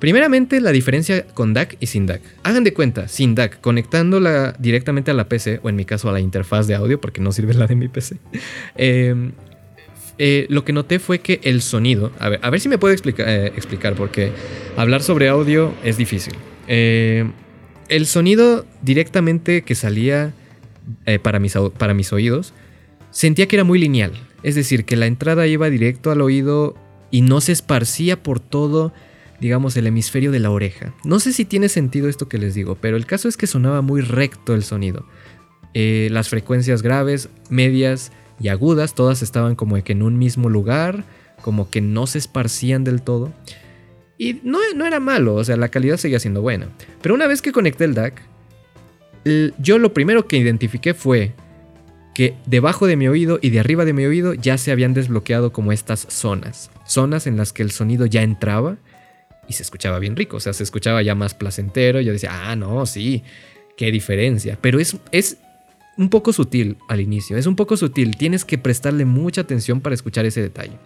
Primeramente, la diferencia con DAC y sin DAC. Hagan de cuenta, sin DAC, conectándola directamente a la PC, o en mi caso a la interfaz de audio, porque no sirve la de mi PC. Em, eh, lo que noté fue que el sonido. A ver, si me puedo explicar, eh, explicar, porque hablar sobre audio es difícil. Em, el sonido directamente que salía eh, para, mis, para mis oídos, sentía que era muy lineal. Es decir, que la entrada iba directo al oído y no se esparcía por todo digamos, el hemisferio de la oreja. No sé si tiene sentido esto que les digo, pero el caso es que sonaba muy recto el sonido. Eh, las frecuencias graves, medias y agudas, todas estaban como que en un mismo lugar, como que no se esparcían del todo. Y no, no era malo, o sea, la calidad seguía siendo buena. Pero una vez que conecté el DAC, yo lo primero que identifiqué fue que debajo de mi oído y de arriba de mi oído ya se habían desbloqueado como estas zonas. Zonas en las que el sonido ya entraba y se escuchaba bien rico, o sea, se escuchaba ya más placentero. Yo decía, ah, no, sí, qué diferencia. Pero es, es un poco sutil al inicio, es un poco sutil. Tienes que prestarle mucha atención para escuchar ese detalle.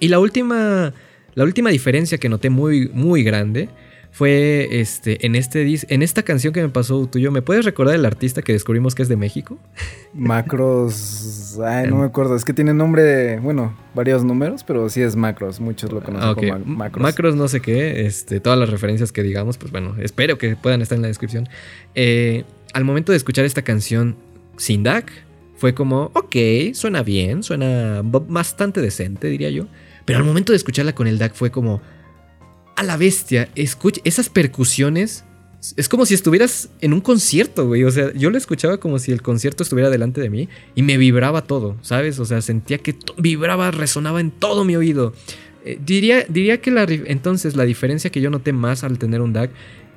Y la última, la última diferencia que noté muy, muy grande fue este, en, este, en esta canción que me pasó tuyo. ¿Me puedes recordar el artista que descubrimos que es de México? Macros. Ay, no me acuerdo. Es que tiene nombre de, bueno, varios números, pero sí es Macros. Muchos lo conocen como Macros. Macros, no sé qué. Este, todas las referencias que digamos, pues bueno, espero que puedan estar en la descripción. Eh, al momento de escuchar esta canción sin DAC, fue como, ok, suena bien, suena bastante decente, diría yo. Pero al momento de escucharla con el DAC fue como a la bestia. Escucha esas percusiones. Es como si estuvieras en un concierto, güey. O sea, yo lo escuchaba como si el concierto estuviera delante de mí y me vibraba todo, ¿sabes? O sea, sentía que vibraba, resonaba en todo mi oído. Eh, diría, diría que la, entonces la diferencia que yo noté más al tener un DAC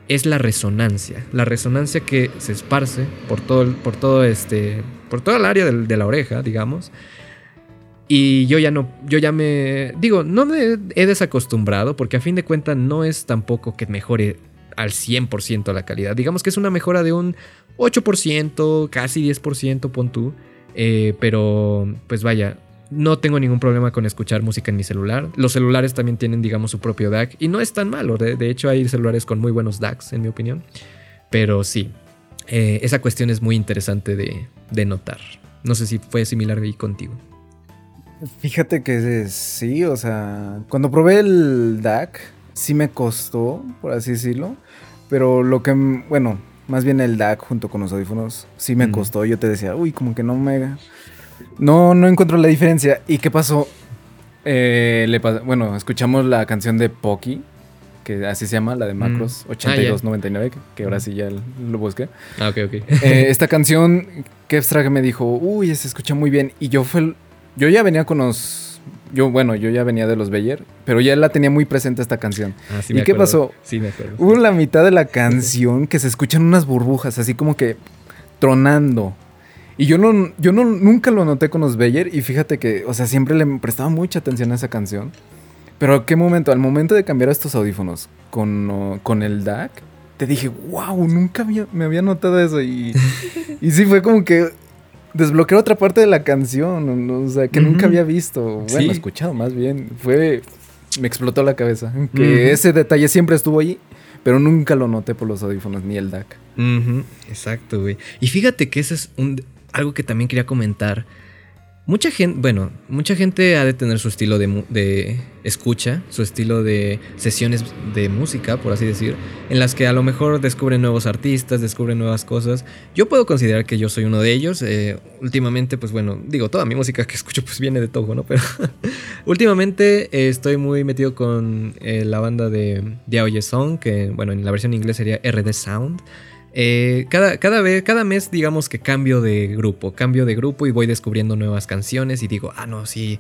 es la resonancia. La resonancia que se esparce por todo, por todo este, por toda el área de la oreja, digamos. Y yo ya no, yo ya me, digo, no me he desacostumbrado porque a fin de cuentas no es tampoco que mejore al 100% la calidad. Digamos que es una mejora de un 8%, casi 10%, pon tú. Eh, pero, pues vaya, no tengo ningún problema con escuchar música en mi celular. Los celulares también tienen, digamos, su propio DAC y no es tan malo. De, hecho, hay celulares con muy buenos DACs, en mi opinión. Pero sí, eh, esa cuestión es muy interesante de, de notar. No sé si fue similar ahí contigo. Fíjate que sí, o sea, cuando probé el DAC, sí me costó, por así decirlo. Pero lo que, bueno, más bien el DAC junto con los audífonos, sí me costó. Yo te decía, uy, como que no me. No, no encuentro la diferencia. ¿Y qué pasó? Eh, le bueno, escuchamos la canción de Poki, que así se llama, la de Macros 8299, ah, que, ahora sí ya lo busqué. Ah, ok, ok. Eh, esta canción, Kevstra me dijo, uy, se escucha muy bien. Y yo fue yo ya venía con los yo, bueno, yo ya venía de los Beyer, pero ya la tenía muy presente esta canción. Ah, sí ¿Y me qué acuerdo. pasó? Sí, me acuerdo. Hubo la mitad de la canción que se escuchan unas burbujas, así como que tronando. Y yo no, yo no, nunca lo noté con los Beyer y fíjate que, o sea, siempre le prestaba mucha atención a esa canción. Pero ¿a qué momento? Al momento de cambiar estos audífonos con, con el DAC, te dije, wow, nunca había- me había notado eso. Y, y sí, fue como que desbloquear otra parte de la canción, o sea, que nunca había visto. Bueno, Sí. escuchado más bien. Fue, me explotó la cabeza. Que ese detalle siempre estuvo ahí, pero nunca lo noté por los audífonos ni el DAC. Exacto, güey. Y fíjate que eso es un, algo que también quería comentar. Mucha gente, bueno, mucha gente ha de tener su estilo de, escucha, su estilo de sesiones de música, por así decir, en las que a lo mejor descubren nuevos artistas, descubren nuevas cosas. Yo puedo considerar que yo soy uno de ellos. eh, últimamente, pues bueno, digo, toda mi música que escucho pues viene de Togo, ¿no? Pero últimamente eh, estoy muy metido con eh, la banda de Diaoye Song, que bueno, en la versión en inglés sería RD Sound. Eh, cada, cada, vez, cada mes, digamos que cambio de grupo, cambio de grupo y voy descubriendo nuevas canciones y digo, ah, no, sí,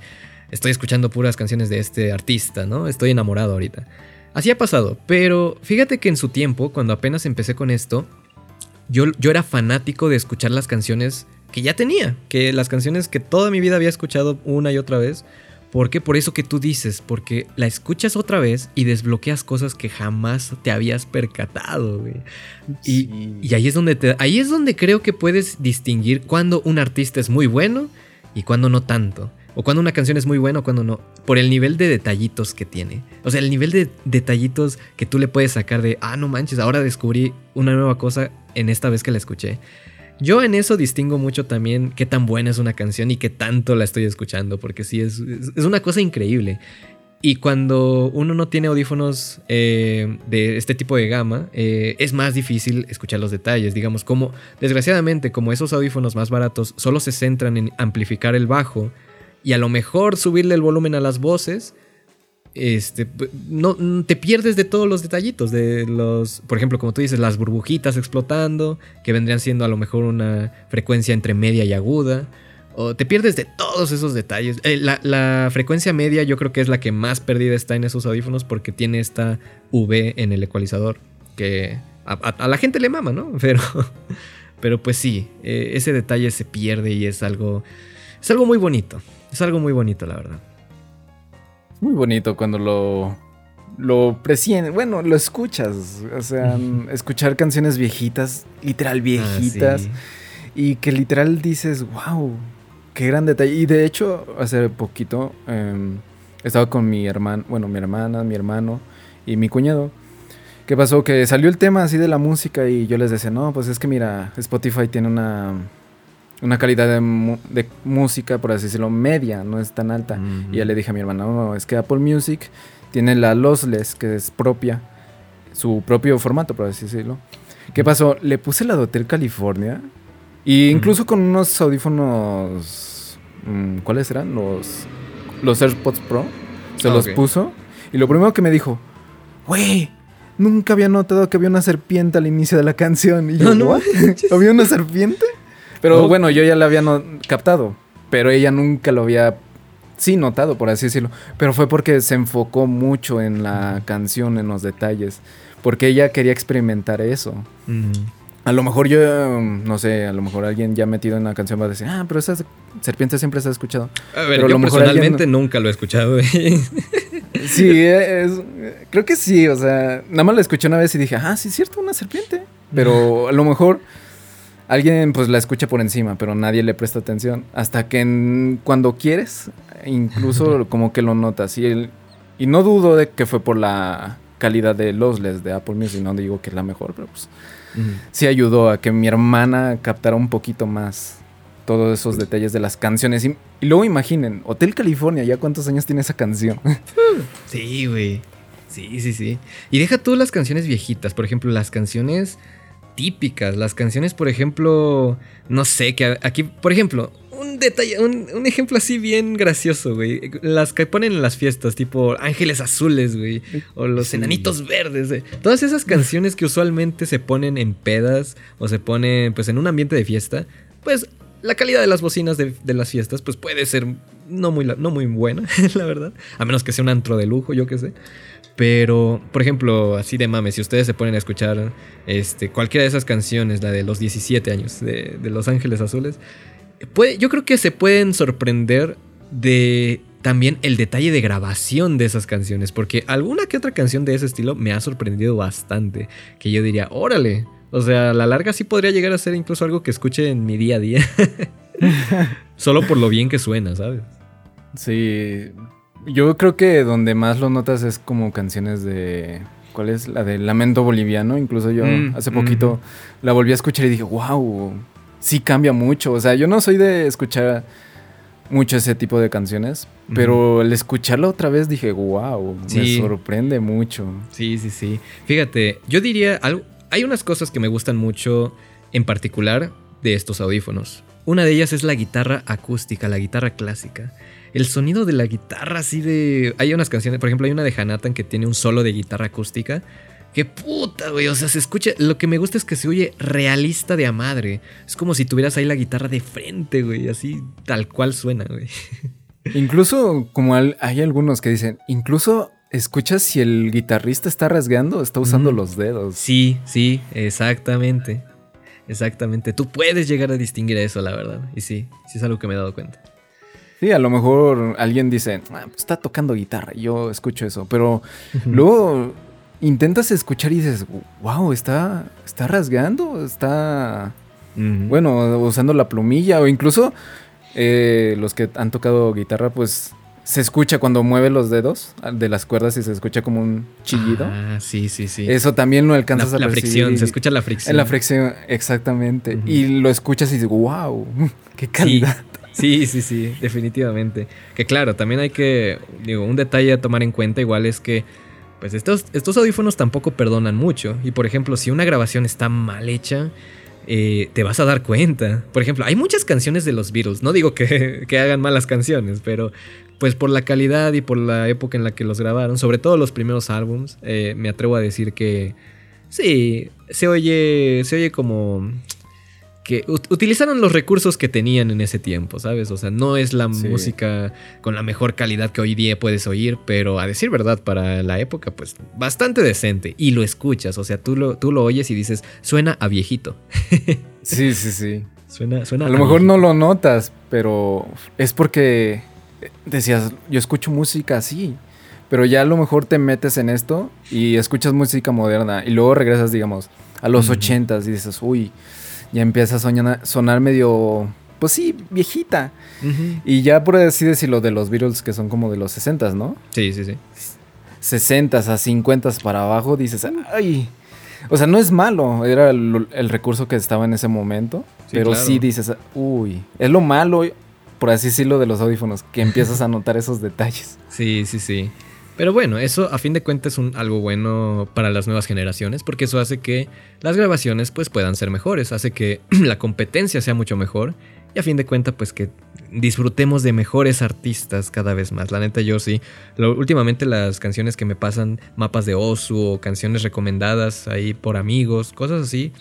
estoy escuchando puras canciones de este artista, ¿no? Estoy enamorado ahorita. Así ha pasado, pero fíjate que en su tiempo, cuando apenas empecé con esto, yo, yo era fanático de escuchar las canciones que ya tenía, que las canciones que toda mi vida había escuchado una y otra vez. ¿Por qué? Por eso que tú dices, porque la escuchas otra vez y desbloqueas cosas que jamás te habías percatado, güey. Y, Sí. y ahí es donde te, ahí es donde creo que puedes distinguir cuando un artista es muy bueno y cuando no tanto. O cuando una canción es muy buena o cuando no. Por el nivel de detallitos que tiene. O sea, el nivel de detallitos que tú le puedes sacar de, ah, no manches, ahora descubrí una nueva cosa en esta vez que la escuché. Yo en eso distingo mucho también qué tan buena es una canción y qué tanto la estoy escuchando, porque sí, es, es, una cosa increíble. Y cuando uno no tiene audífonos eh, de este tipo de gama, eh, es más difícil escuchar los detalles. Digamos, como desgraciadamente, como esos audífonos más baratos solo se centran en amplificar el bajo y a lo mejor subirle el volumen a las voces, este, no, te pierdes de todos los detallitos, de los, por ejemplo, como tú dices, las burbujitas explotando, que vendrían siendo a lo mejor una frecuencia entre media y aguda. O te pierdes de todos esos detalles. Eh, la, la frecuencia media yo creo que es la que más perdida está en esos audífonos porque tiene esta V en el ecualizador que a la gente le mama, ¿no? Pero, pero pues sí, eh, ese detalle se pierde y es algo, es algo muy bonito. Es algo muy bonito, la verdad. Muy bonito cuando lo, lo presientes, bueno, lo escuchas. O sea, escuchar canciones viejitas, literal viejitas, Ah, sí. y que literal dices, wow, qué gran detalle. Y de hecho, hace poquito em, estaba con mi hermano, bueno, mi hermana, mi hermano y mi cuñado. ¿Qué pasó? Que salió el tema así de la música y yo les decía, no, pues es que mira, Spotify tiene una, una calidad de, mu- de música, por así decirlo, media, no es tan alta. Y ya le dije a mi hermana, no, no, es que Apple Music tiene la lossless, que es propia, su propio formato, por así decirlo. ¿Qué pasó? Le puse la de Hotel California, y incluso con unos audífonos, mm, ¿cuáles eran? Los, los AirPods Pro, se Ah, los puso, y lo primero que me dijo, güey, nunca había notado que había una serpiente al inicio de la canción. Y yo, No, no "¿What? ¿Había una serpiente? Pero bueno, yo ya la había no- captado, pero ella nunca lo había sí notado, por así decirlo. Pero fue porque se enfocó mucho en la canción, en los detalles. Porque ella quería experimentar eso. A lo mejor yo, no sé, a lo mejor alguien ya metido en la canción va a decir, ah, pero esa serpiente siempre se ha escuchado. A ver, Pero a yo lo mejor alguien personalmente nunca lo he escuchado. Sí, es- creo que sí, o sea, nada más la escuché una vez y dije, ah, sí es cierto, una serpiente. Pero a lo mejor alguien pues la escucha por encima, pero nadie le presta atención. Hasta que en- cuando quieres, incluso como que lo notas. Y, el, y no dudo de que fue por la calidad de lossless de Apple Music, no digo que es la mejor, pero pues Ujú. sí ayudó a que mi hermana captara un poquito más todos esos detalles de las canciones. Y, y luego imaginen, Hotel California, ¿ya cuántos años tiene esa canción? Sí, güey. Sí, sí, sí. Y deja tú las canciones viejitas, por ejemplo, las canciones típicas, las canciones, por ejemplo, no sé, que aquí, por ejemplo, un detalle, un, un ejemplo así bien gracioso, güey. Las que ponen en las fiestas, tipo Ángeles Azules, güey. O los Sí. Enanitos Verdes, güey. Todas esas canciones que usualmente se ponen en pedas o se ponen, pues, en un ambiente de fiesta, pues, la calidad de las bocinas de, de las fiestas, pues, puede ser no muy, no muy buena, la verdad. A menos que sea un antro de lujo, yo qué sé. Pero, por ejemplo, así de mames, si ustedes se ponen a escuchar este, cualquiera de esas canciones, la de los 17 años de, Los Ángeles Azules, puede, yo creo que se pueden sorprender de también el detalle de grabación de esas canciones, porque alguna que otra canción de ese estilo me ha sorprendido bastante, que yo diría, órale, o sea, a la larga sí podría llegar a ser incluso algo que escuche en mi día a día, solo por lo bien que suena, ¿sabes? Sí, yo creo que donde más lo notas es como canciones de... ¿Cuál es? La de Lamento Boliviano. Incluso yo mm, hace poquito la volví a escuchar y dije, wow, sí cambia mucho. O sea, yo no soy de escuchar mucho ese tipo de canciones, pero al escucharlo otra vez dije, wow, me sorprende mucho. Sí, sí, sí. Fíjate, yo diría, algo, hay unas cosas que me gustan mucho en particular de estos audífonos. Una de ellas es la guitarra acústica, la guitarra clásica el sonido de la guitarra así de... Hay unas canciones, por ejemplo, hay una de Hanatan que tiene un solo de guitarra acústica. ¡Qué puta, güey! O sea, se escucha... Lo que me gusta es que se oye realista de a madre. Es como si tuvieras ahí la guitarra de frente, güey. Así tal cual suena, güey. Incluso, como hay algunos que dicen, incluso escuchas si el guitarrista está rasgando está usando los dedos. Sí, sí, exactamente. Exactamente. Tú puedes llegar a distinguir eso, la verdad. Y sí, sí es algo que me he dado cuenta. Sí, a lo mejor alguien dice, ah, pues está tocando guitarra, yo escucho eso, pero luego intentas escuchar y dices, wow, está, está rasgando, está, bueno, usando la plumilla o incluso eh, los que han tocado guitarra, pues se escucha cuando mueve los dedos de las cuerdas y se escucha como un chillido. Ah, sí, sí, sí. Eso también lo alcanzas a percibir. La fricción, se escucha la fricción. En la fricción, exactamente. Y lo escuchas y dices, wow, qué calidad. Sí, sí, sí, definitivamente. Que claro, también hay que, digo, un detalle a tomar en cuenta igual es que, pues estos, estos audífonos tampoco perdonan mucho. Y por ejemplo, si una grabación está mal hecha, eh, te vas a dar cuenta. Por ejemplo, hay muchas canciones de los Beatles, no digo que, hagan malas canciones, pero pues por la calidad y por la época en la que los grabaron, sobre todo los primeros álbums, eh, me atrevo a decir que sí, se oye, se oye como que utilizaron los recursos que tenían en ese tiempo, ¿sabes? O sea, no es la música con la mejor calidad que hoy día puedes oír, pero a decir verdad, para la época, pues bastante decente. Y lo escuchas, o sea, tú lo, tú lo oyes y dices, suena a viejito. sí, sí, sí. Suena, suena a, lo mejor no lo notas, pero es porque decías, yo escucho música así. Pero ya a lo mejor te metes en esto y escuchas música moderna y luego regresas, digamos, a los ochentas y dices, uy, ya empieza a sonar, medio, pues sí, viejita. Y ya por así decirlo, de los Beatles que son como de los 60, ¿no? Sí, sí, sí. 60 a 50 para abajo, dices, ay. O sea, no es malo, era el, recurso que estaba en ese momento. pero sí dices, uy, es lo malo, por así decirlo, de los audífonos, que empiezas a notar esos detalles. Sí, sí, sí. Pero bueno, eso a fin de cuentas es un, algo bueno para las nuevas generaciones porque eso hace que las grabaciones pues puedan ser mejores, hace que la competencia sea mucho mejor y a fin de cuentas pues que disfrutemos de mejores artistas cada vez más. La neta yo sí, últimamente las canciones que me pasan, mapas de Osu o canciones recomendadas ahí por amigos, cosas así,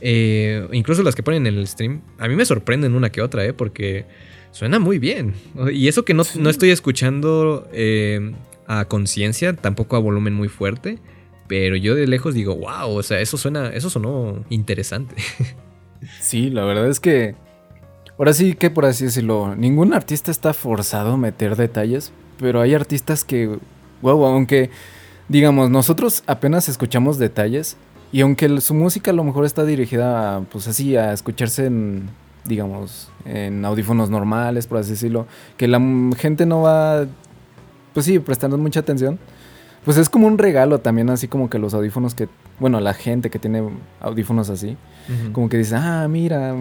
eh, incluso las que ponen en el stream, a mí me sorprenden una que otra, ¿eh? porque suena muy bien. Y eso que no, no estoy escuchando... Eh, a conciencia, tampoco a volumen muy fuerte. Pero yo de lejos digo, wow, o sea, eso suena, eso sonó interesante. Sí, la verdad es que. Ahora sí que por así decirlo, ningún artista está forzado a meter detalles, pero hay artistas que, wow, aunque digamos, nosotros apenas escuchamos detalles y aunque su música a lo mejor está dirigida, pues así, a escucharse en, digamos, en audífonos normales, por así decirlo, que la gente no va pues sí, prestando mucha atención. Pues es como un regalo también, así como que los audífonos que, bueno, la gente que tiene audífonos así, como que dice, ah, mira,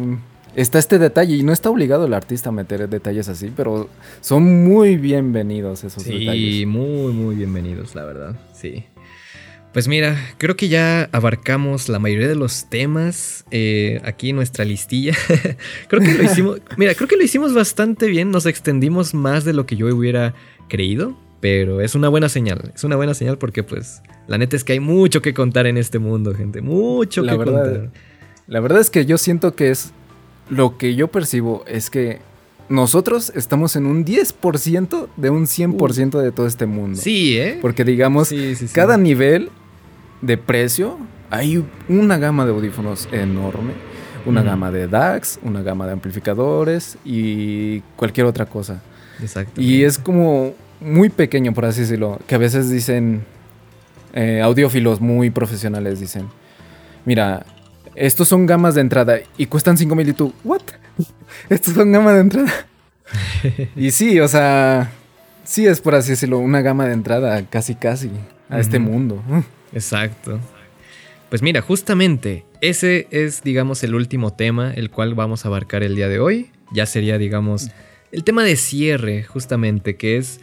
está este detalle y no está obligado el artista a meter detalles así, pero son muy bienvenidos esos detalles. Sí, muy, muy bienvenidos, la verdad, sí. Pues mira, creo que ya abarcamos la mayoría de los temas eh, aquí en nuestra listilla. creo que lo hicimos, mira, creo que lo hicimos bastante bien, nos extendimos más de lo que yo hubiera creído, pero es una buena señal. Es una buena señal porque, pues, la neta es que hay mucho que contar en este mundo, gente. Mucho la que verdad, contar. La verdad es que yo siento que es. Lo que yo percibo es que nosotros estamos en un 10% de un 100% de todo este mundo. Sí, ¿eh? Porque digamos, cada nivel de precio hay una gama de audífonos enorme. Una gama de DAX, una gama de amplificadores y cualquier otra cosa. Exacto. Y es como muy pequeño, por así decirlo, que a veces dicen, eh, audiófilos muy profesionales dicen, mira, estos son gamas de entrada y cuestan 5 mil y tú, ¿what? estos son gamas de entrada. y sí, o sea, sí es por así decirlo, una gama de entrada casi casi a este mundo. Exacto. Pues mira, justamente ese es, digamos, el último tema el cual vamos a abarcar el día de hoy. Ya sería, digamos, el tema de cierre, justamente, que es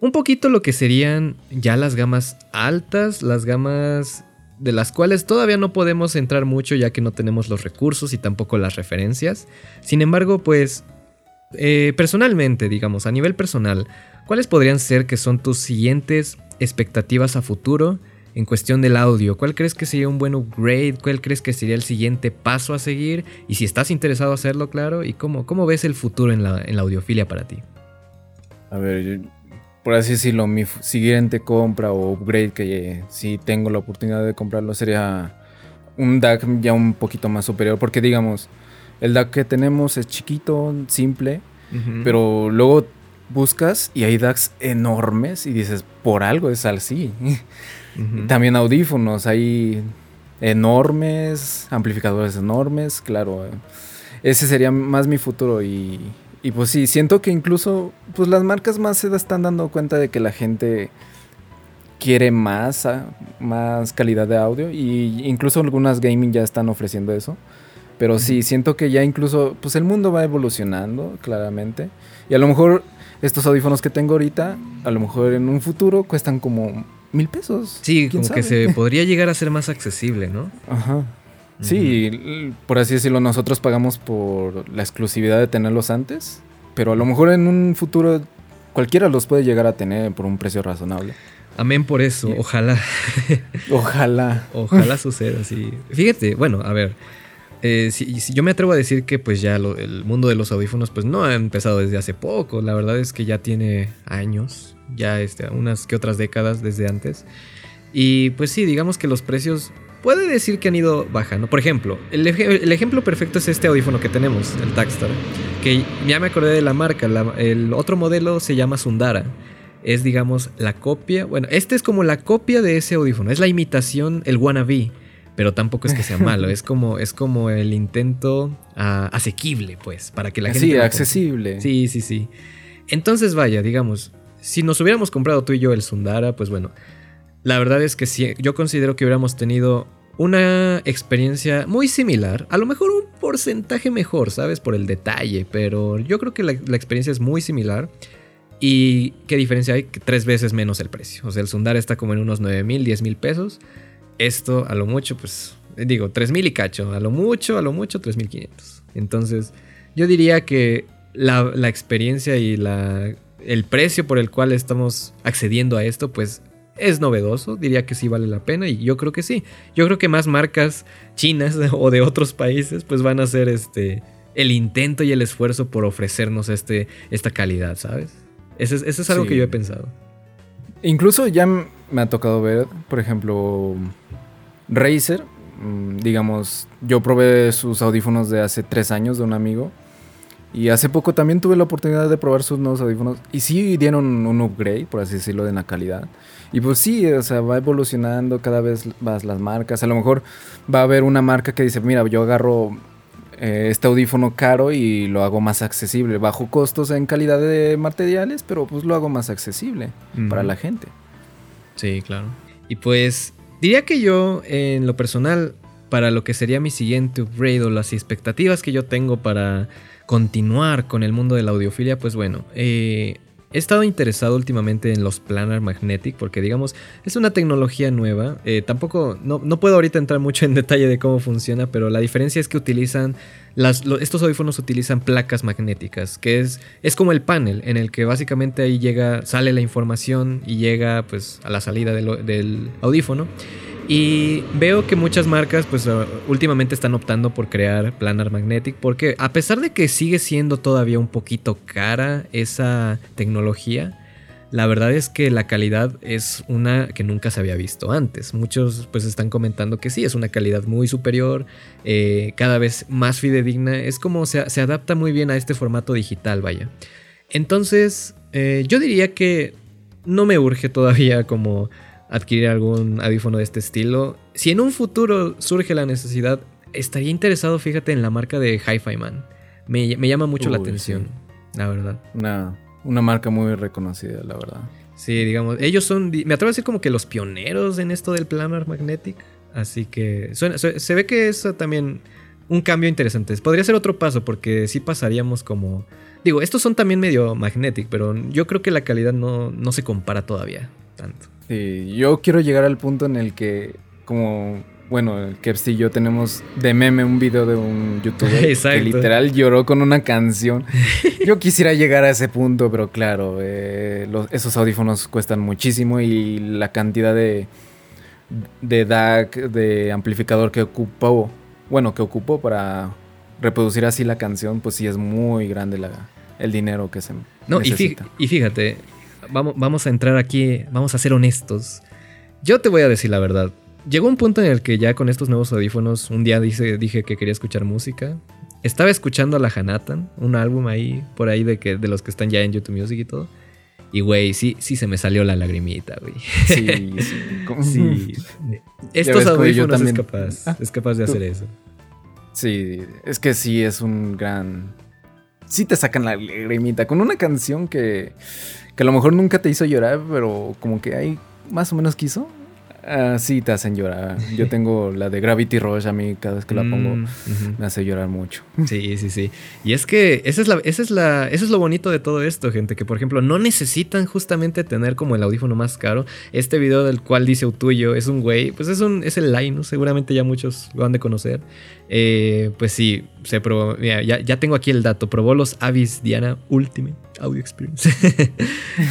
un poquito lo que serían ya las gamas altas, las gamas de las cuales todavía no podemos entrar mucho ya que no tenemos los recursos y tampoco las referencias. Sin embargo, pues, eh, personalmente, digamos, a nivel personal, ¿cuáles podrían ser que son tus siguientes expectativas a futuro? En cuestión del audio, ¿cuál crees que sería un buen upgrade? ¿Cuál crees que sería el siguiente paso a seguir? Y si estás interesado en hacerlo, claro, ¿y cómo, cómo ves el futuro en la, en la audiofilia para ti? A ver, por así decirlo, mi siguiente compra o upgrade que si tengo la oportunidad de comprarlo sería un DAC ya un poquito más superior, porque digamos, el DAC que tenemos es chiquito, simple, pero luego buscas y hay DACs enormes y dices, por algo es así. También audífonos, hay enormes, amplificadores enormes, claro. Ese sería más mi futuro y, y pues sí, siento que incluso pues las marcas más se están dando cuenta de que la gente quiere más, ah, más calidad de audio y incluso algunas gaming ya están ofreciendo eso. Pero sí, siento que ya incluso pues el mundo va evolucionando claramente y a lo mejor estos audífonos que tengo ahorita, a lo mejor en un futuro cuestan como mil pesos. Sí, como que se podría llegar a ser más accesible, ¿no? Ajá. Sí, por así decirlo, nosotros pagamos por la exclusividad de tenerlos antes, pero a lo mejor en un futuro cualquiera los puede llegar a tener por un precio razonable. Amén por eso, ojalá. ojalá. ojalá suceda, sí. Fíjate, bueno, a ver, eh, si, yo me atrevo a decir que pues ya el mundo de los audífonos pues no ha empezado desde hace poco, la verdad es que ya tiene años, ya este, unas que otras décadas desde antes. Y pues sí, digamos que los precios puede decir que han ido bajando. Por ejemplo, el, ejemplo perfecto es este audífono que tenemos, el Takstar, que ya me acordé de la marca, el otro modelo se llama Sundara. Es digamos la copia, bueno, este es como la copia de ese audífono, es la imitación, el wannabe pero tampoco es que sea malo, es como, es como el intento ah, asequible, pues, para que la gente... Sí, accesible. Sí, sí, sí. Entonces, vaya, digamos, si nos hubiéramos comprado tú y yo el Sundara, pues bueno, la verdad es que sí, yo considero que hubiéramos tenido una experiencia muy similar, a lo mejor un porcentaje mejor, ¿sabes? Por el detalle, pero yo creo que la, la experiencia es muy similar. ¿Y qué diferencia hay? Que tres veces menos el precio. O sea, el Sundara está como en unos 9 mil, 10 mil pesos. Esto, a lo mucho, pues, digo, 3000 y cacho. A lo mucho, a lo mucho, 3500. Entonces, yo diría que la, experiencia y la, el precio por el cual estamos accediendo a esto, pues es novedoso, diría que sí vale la pena y yo creo que sí. Yo creo que más marcas chinas o de otros países pues van a hacer este el intento y el esfuerzo por ofrecernos este, esta calidad, ¿sabes? Eso es, es algo que yo he pensado. Incluso ya me ha tocado ver, por ejemplo, Razer, mm, digamos, yo probé sus audífonos de hace tres años de un amigo. Y hace poco también tuve la oportunidad de probar sus nuevos audífonos. Y sí dieron un upgrade, por así decirlo, de la calidad. Y pues sí, o sea, va evolucionando cada vez más las marcas. A lo mejor va a haber una marca que dice, mira, yo agarro eh, este audífono caro y lo hago más accesible. Bajo costos en calidad de materiales, pero pues lo hago más accesible para la gente. Sí, claro. Y pues Diría que yo, en lo personal, para lo que sería mi siguiente upgrade o las expectativas que yo tengo para continuar con el mundo de la audiofilia, pues bueno, eh, He estado interesado últimamente en los Planar Magnetic porque digamos es una tecnología nueva. Eh, tampoco, no, puedo ahorita entrar mucho en detalle de cómo funciona, pero la diferencia es que utilizan, estos audífonos utilizan placas magnéticas, que es, es como el panel en el que básicamente ahí llega, sale la información y llega pues a la salida del audífono. Y veo que muchas marcas pues uh, últimamente están optando por crear Planar Magnetic porque a pesar de que sigue siendo todavía un poquito cara esa tecnología, la verdad es que la calidad es una que nunca se había visto antes. Muchos pues están comentando que sí, es una calidad muy superior, eh, cada vez más fidedigna. Es como se, se, adapta muy bien a este formato digital, vaya. Entonces, eh, yo diría que no me urge todavía como adquirir algún audífono de este estilo. Si en un futuro surge la necesidad, estaría interesado, fíjate, en la marca de Hi-Fi Man. Me, llama mucho la atención, la verdad. No. Una marca muy reconocida, la verdad. Sí, digamos, ellos son, me atrevo a decir como que los pioneros en esto del planar magnetic. Así que se, ve que es también un cambio interesante. Podría ser otro paso porque sí pasaríamos como... Digo, estos son también medio magnetic, pero yo creo que la calidad no, no se compara todavía tanto. Sí, yo quiero llegar al punto en el que como bueno, el y yo tenemos de meme un video de un youtuber que literal lloró con una canción. Yo quisiera llegar a ese punto, pero claro, eh, esos audífonos cuestan muchísimo y la cantidad de, de DAC, de amplificador que ocupó, bueno, que ocupó para reproducir así la canción, pues sí es muy grande la, el dinero que se no, necesita. Y, fíjate, vamos, vamos a entrar aquí, vamos a ser honestos. Yo te voy a decir la verdad llegó un punto en el que ya con estos nuevos audífonos, un día dije que quería escuchar música. Estaba escuchando a la Hanatan, un álbum ahí, por ahí de, que, de los que están ya en YouTube Music y todo. Y güey, sí, sí se me salió la lagrimita, güey. Sí, sí. Estos audífonos es capaz, ah, es capaz de hacer eso. Sí, es que sí es un gran. Sí te sacan la lagrimita con una canción que, que a lo mejor nunca te hizo llorar, pero como que ahí más o menos quiso. Ah, sí, te hacen llorar. Yo tengo la de Gravity Rush, a mí cada vez que la pongo mm, me hace llorar mucho. Sí, sí, sí. Y es que esa es la, esa es la, eso es lo bonito de todo esto, gente, que por ejemplo no necesitan justamente tener como el audífono más caro. Este video del cual dice tuyo es un güey, pues es un, es el Linus, seguramente ya muchos lo han de conocer. Eh, pues sí, se probó, mira, ya, ya tengo aquí el dato, probó los Avis Diana Ultimate Audio Experience.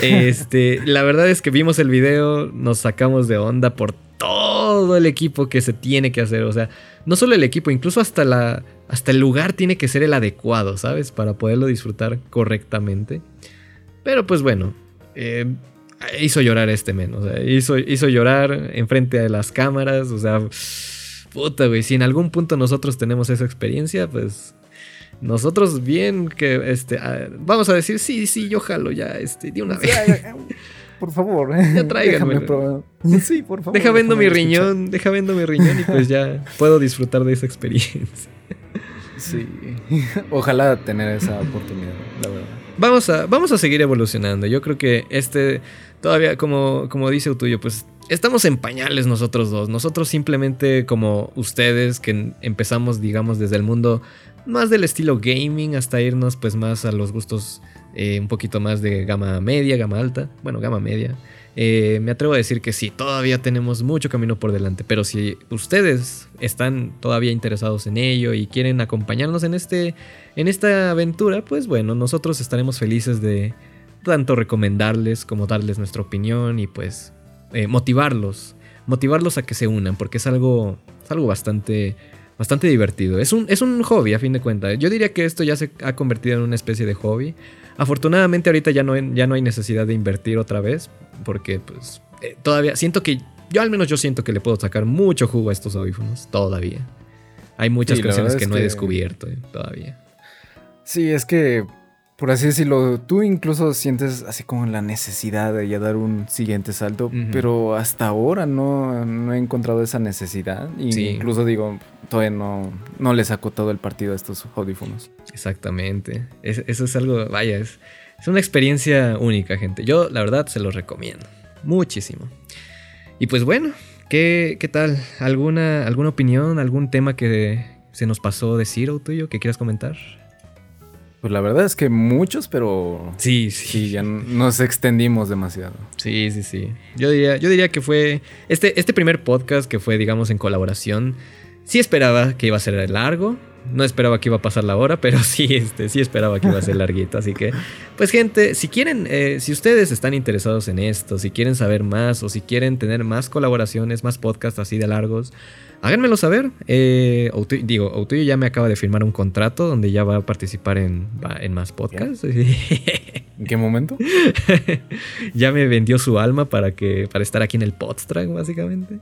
este, la verdad es que vimos el video, nos sacamos de onda por todo el equipo que se tiene que hacer. O sea, no solo el equipo, incluso hasta, la, hasta el lugar tiene que ser el adecuado, ¿sabes? Para poderlo disfrutar correctamente. Pero pues bueno, eh, hizo llorar este men. O sea, hizo, hizo llorar enfrente de las cámaras. O sea, puta, güey. Si en algún punto nosotros tenemos esa experiencia, pues nosotros bien que este ah, vamos a decir sí sí yo jalo ya este de una vez. por favor ya tráiganme sí por favor deja vendo mi riñón deja vendo mi riñón y pues ya puedo disfrutar de esa experiencia. Sí. Ojalá tener esa oportunidad la verdad. Vamos a vamos a seguir evolucionando. Yo creo que este todavía como como dice tuyo pues estamos en pañales nosotros dos. Nosotros simplemente como ustedes que empezamos, digamos, desde el mundo más del estilo gaming hasta irnos pues más a los gustos eh, un poquito más de gama media, gama alta, bueno, gama media. Eh, me atrevo a decir que sí, todavía tenemos mucho camino por delante, pero si ustedes están todavía interesados en ello y quieren acompañarnos en, este, en esta aventura, pues bueno, nosotros estaremos felices de tanto recomendarles como darles nuestra opinión y pues eh, motivarlos, motivarlos a que se unan, porque es algo, es algo bastante bastante divertido. Es un, es un hobby, a fin de cuentas. Yo diría que esto ya se ha convertido en una especie de hobby. Afortunadamente ahorita ya no, ya no hay necesidad de invertir otra vez, porque pues eh, todavía siento que, yo al menos yo siento que le puedo sacar mucho jugo a estos audífonos, todavía. Hay muchas canciones que no he descubierto eh, todavía. Sí, es que por así decirlo, tú incluso sientes así como la necesidad de ya dar un siguiente salto, pero hasta ahora no, he encontrado esa necesidad. Y Incluso digo, todavía no, no le saco todo el partido a estos audífonos. Exactamente. eso es algo, vaya, es, es una experiencia única, gente. Yo, la verdad, se los recomiendo. Muchísimo. Y pues bueno, ¿qué, qué tal? ¿Alguna, ¿Alguna opinión, algún tema que se nos pasó decir o tuyo que quieras comentar? Pues la verdad es que muchos, pero. Sí, sí. ya nos extendimos demasiado. Sí, sí, sí. Yo diría, yo diría que fue. Este, este primer podcast que fue, digamos, en colaboración. Sí esperaba que iba a ser largo. No esperaba que iba a pasar la hora, pero sí, este, sí esperaba que iba a ser larguito. Así que, pues gente, si quieren, eh, si ustedes están interesados en esto, si quieren saber más o si quieren tener más colaboraciones, más podcasts así de largos, háganmelo saber. Eh, digo, Outuyo ya me acaba de firmar un contrato donde ya va a participar en, en más podcasts. ¿En qué momento? ya me vendió su alma para que para estar aquí en el Podstrack, básicamente.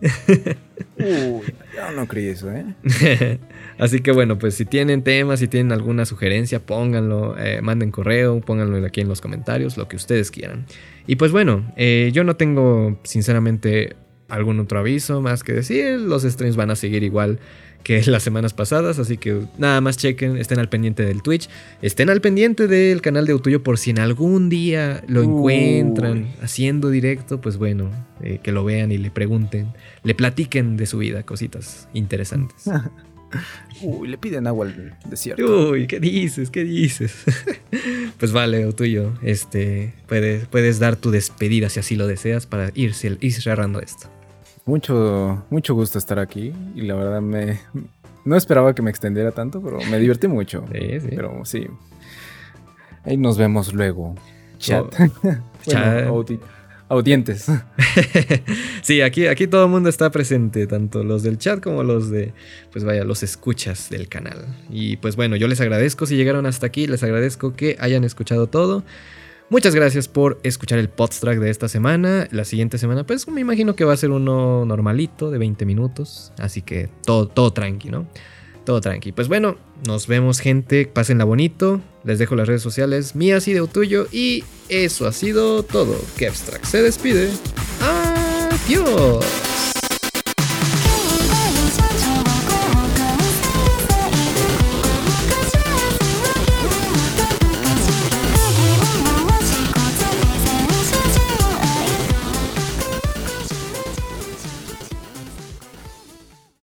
Uy, yo no creí eso, ¿eh? Así que bueno, pues si tienen temas, si tienen alguna sugerencia, pónganlo, eh, manden correo, pónganlo aquí en los comentarios, lo que ustedes quieran. Y pues bueno, eh, yo no tengo sinceramente algún otro aviso más que decir. Los streams van a seguir igual que las semanas pasadas, así que nada más chequen, estén al pendiente del Twitch, estén al pendiente del canal de Utuyo por si en algún día lo encuentran haciendo directo, pues bueno, eh, que lo vean y le pregunten, le platiquen de su vida, cositas interesantes. Uy, le piden agua al desierto. Uy, ¿qué dices? ¿Qué dices? pues vale, Utuyo, este, puedes, puedes dar tu despedida si así lo deseas para irse, ir cerrando esto. Mucho, mucho gusto estar aquí y la verdad me... No esperaba que me extendiera tanto, pero me divertí mucho. Sí, sí. Pero sí. Ahí nos vemos luego. Chat. Chat. Audientes. sí, aquí, aquí todo el mundo está presente, tanto los del chat como los de, pues vaya, los escuchas del canal. Y pues bueno, yo les agradezco si llegaron hasta aquí, les agradezco que hayan escuchado todo. Muchas gracias por escuchar el podstrack de esta semana. La siguiente semana, pues me imagino que va a ser uno normalito de 20 minutos. Así que todo, todo tranqui, ¿no? Todo tranqui. Pues bueno, nos vemos, gente. Pásenla bonito. Les dejo las redes sociales mías y de tuyo. Y eso ha sido todo. Que Abstract se despide. Adiós.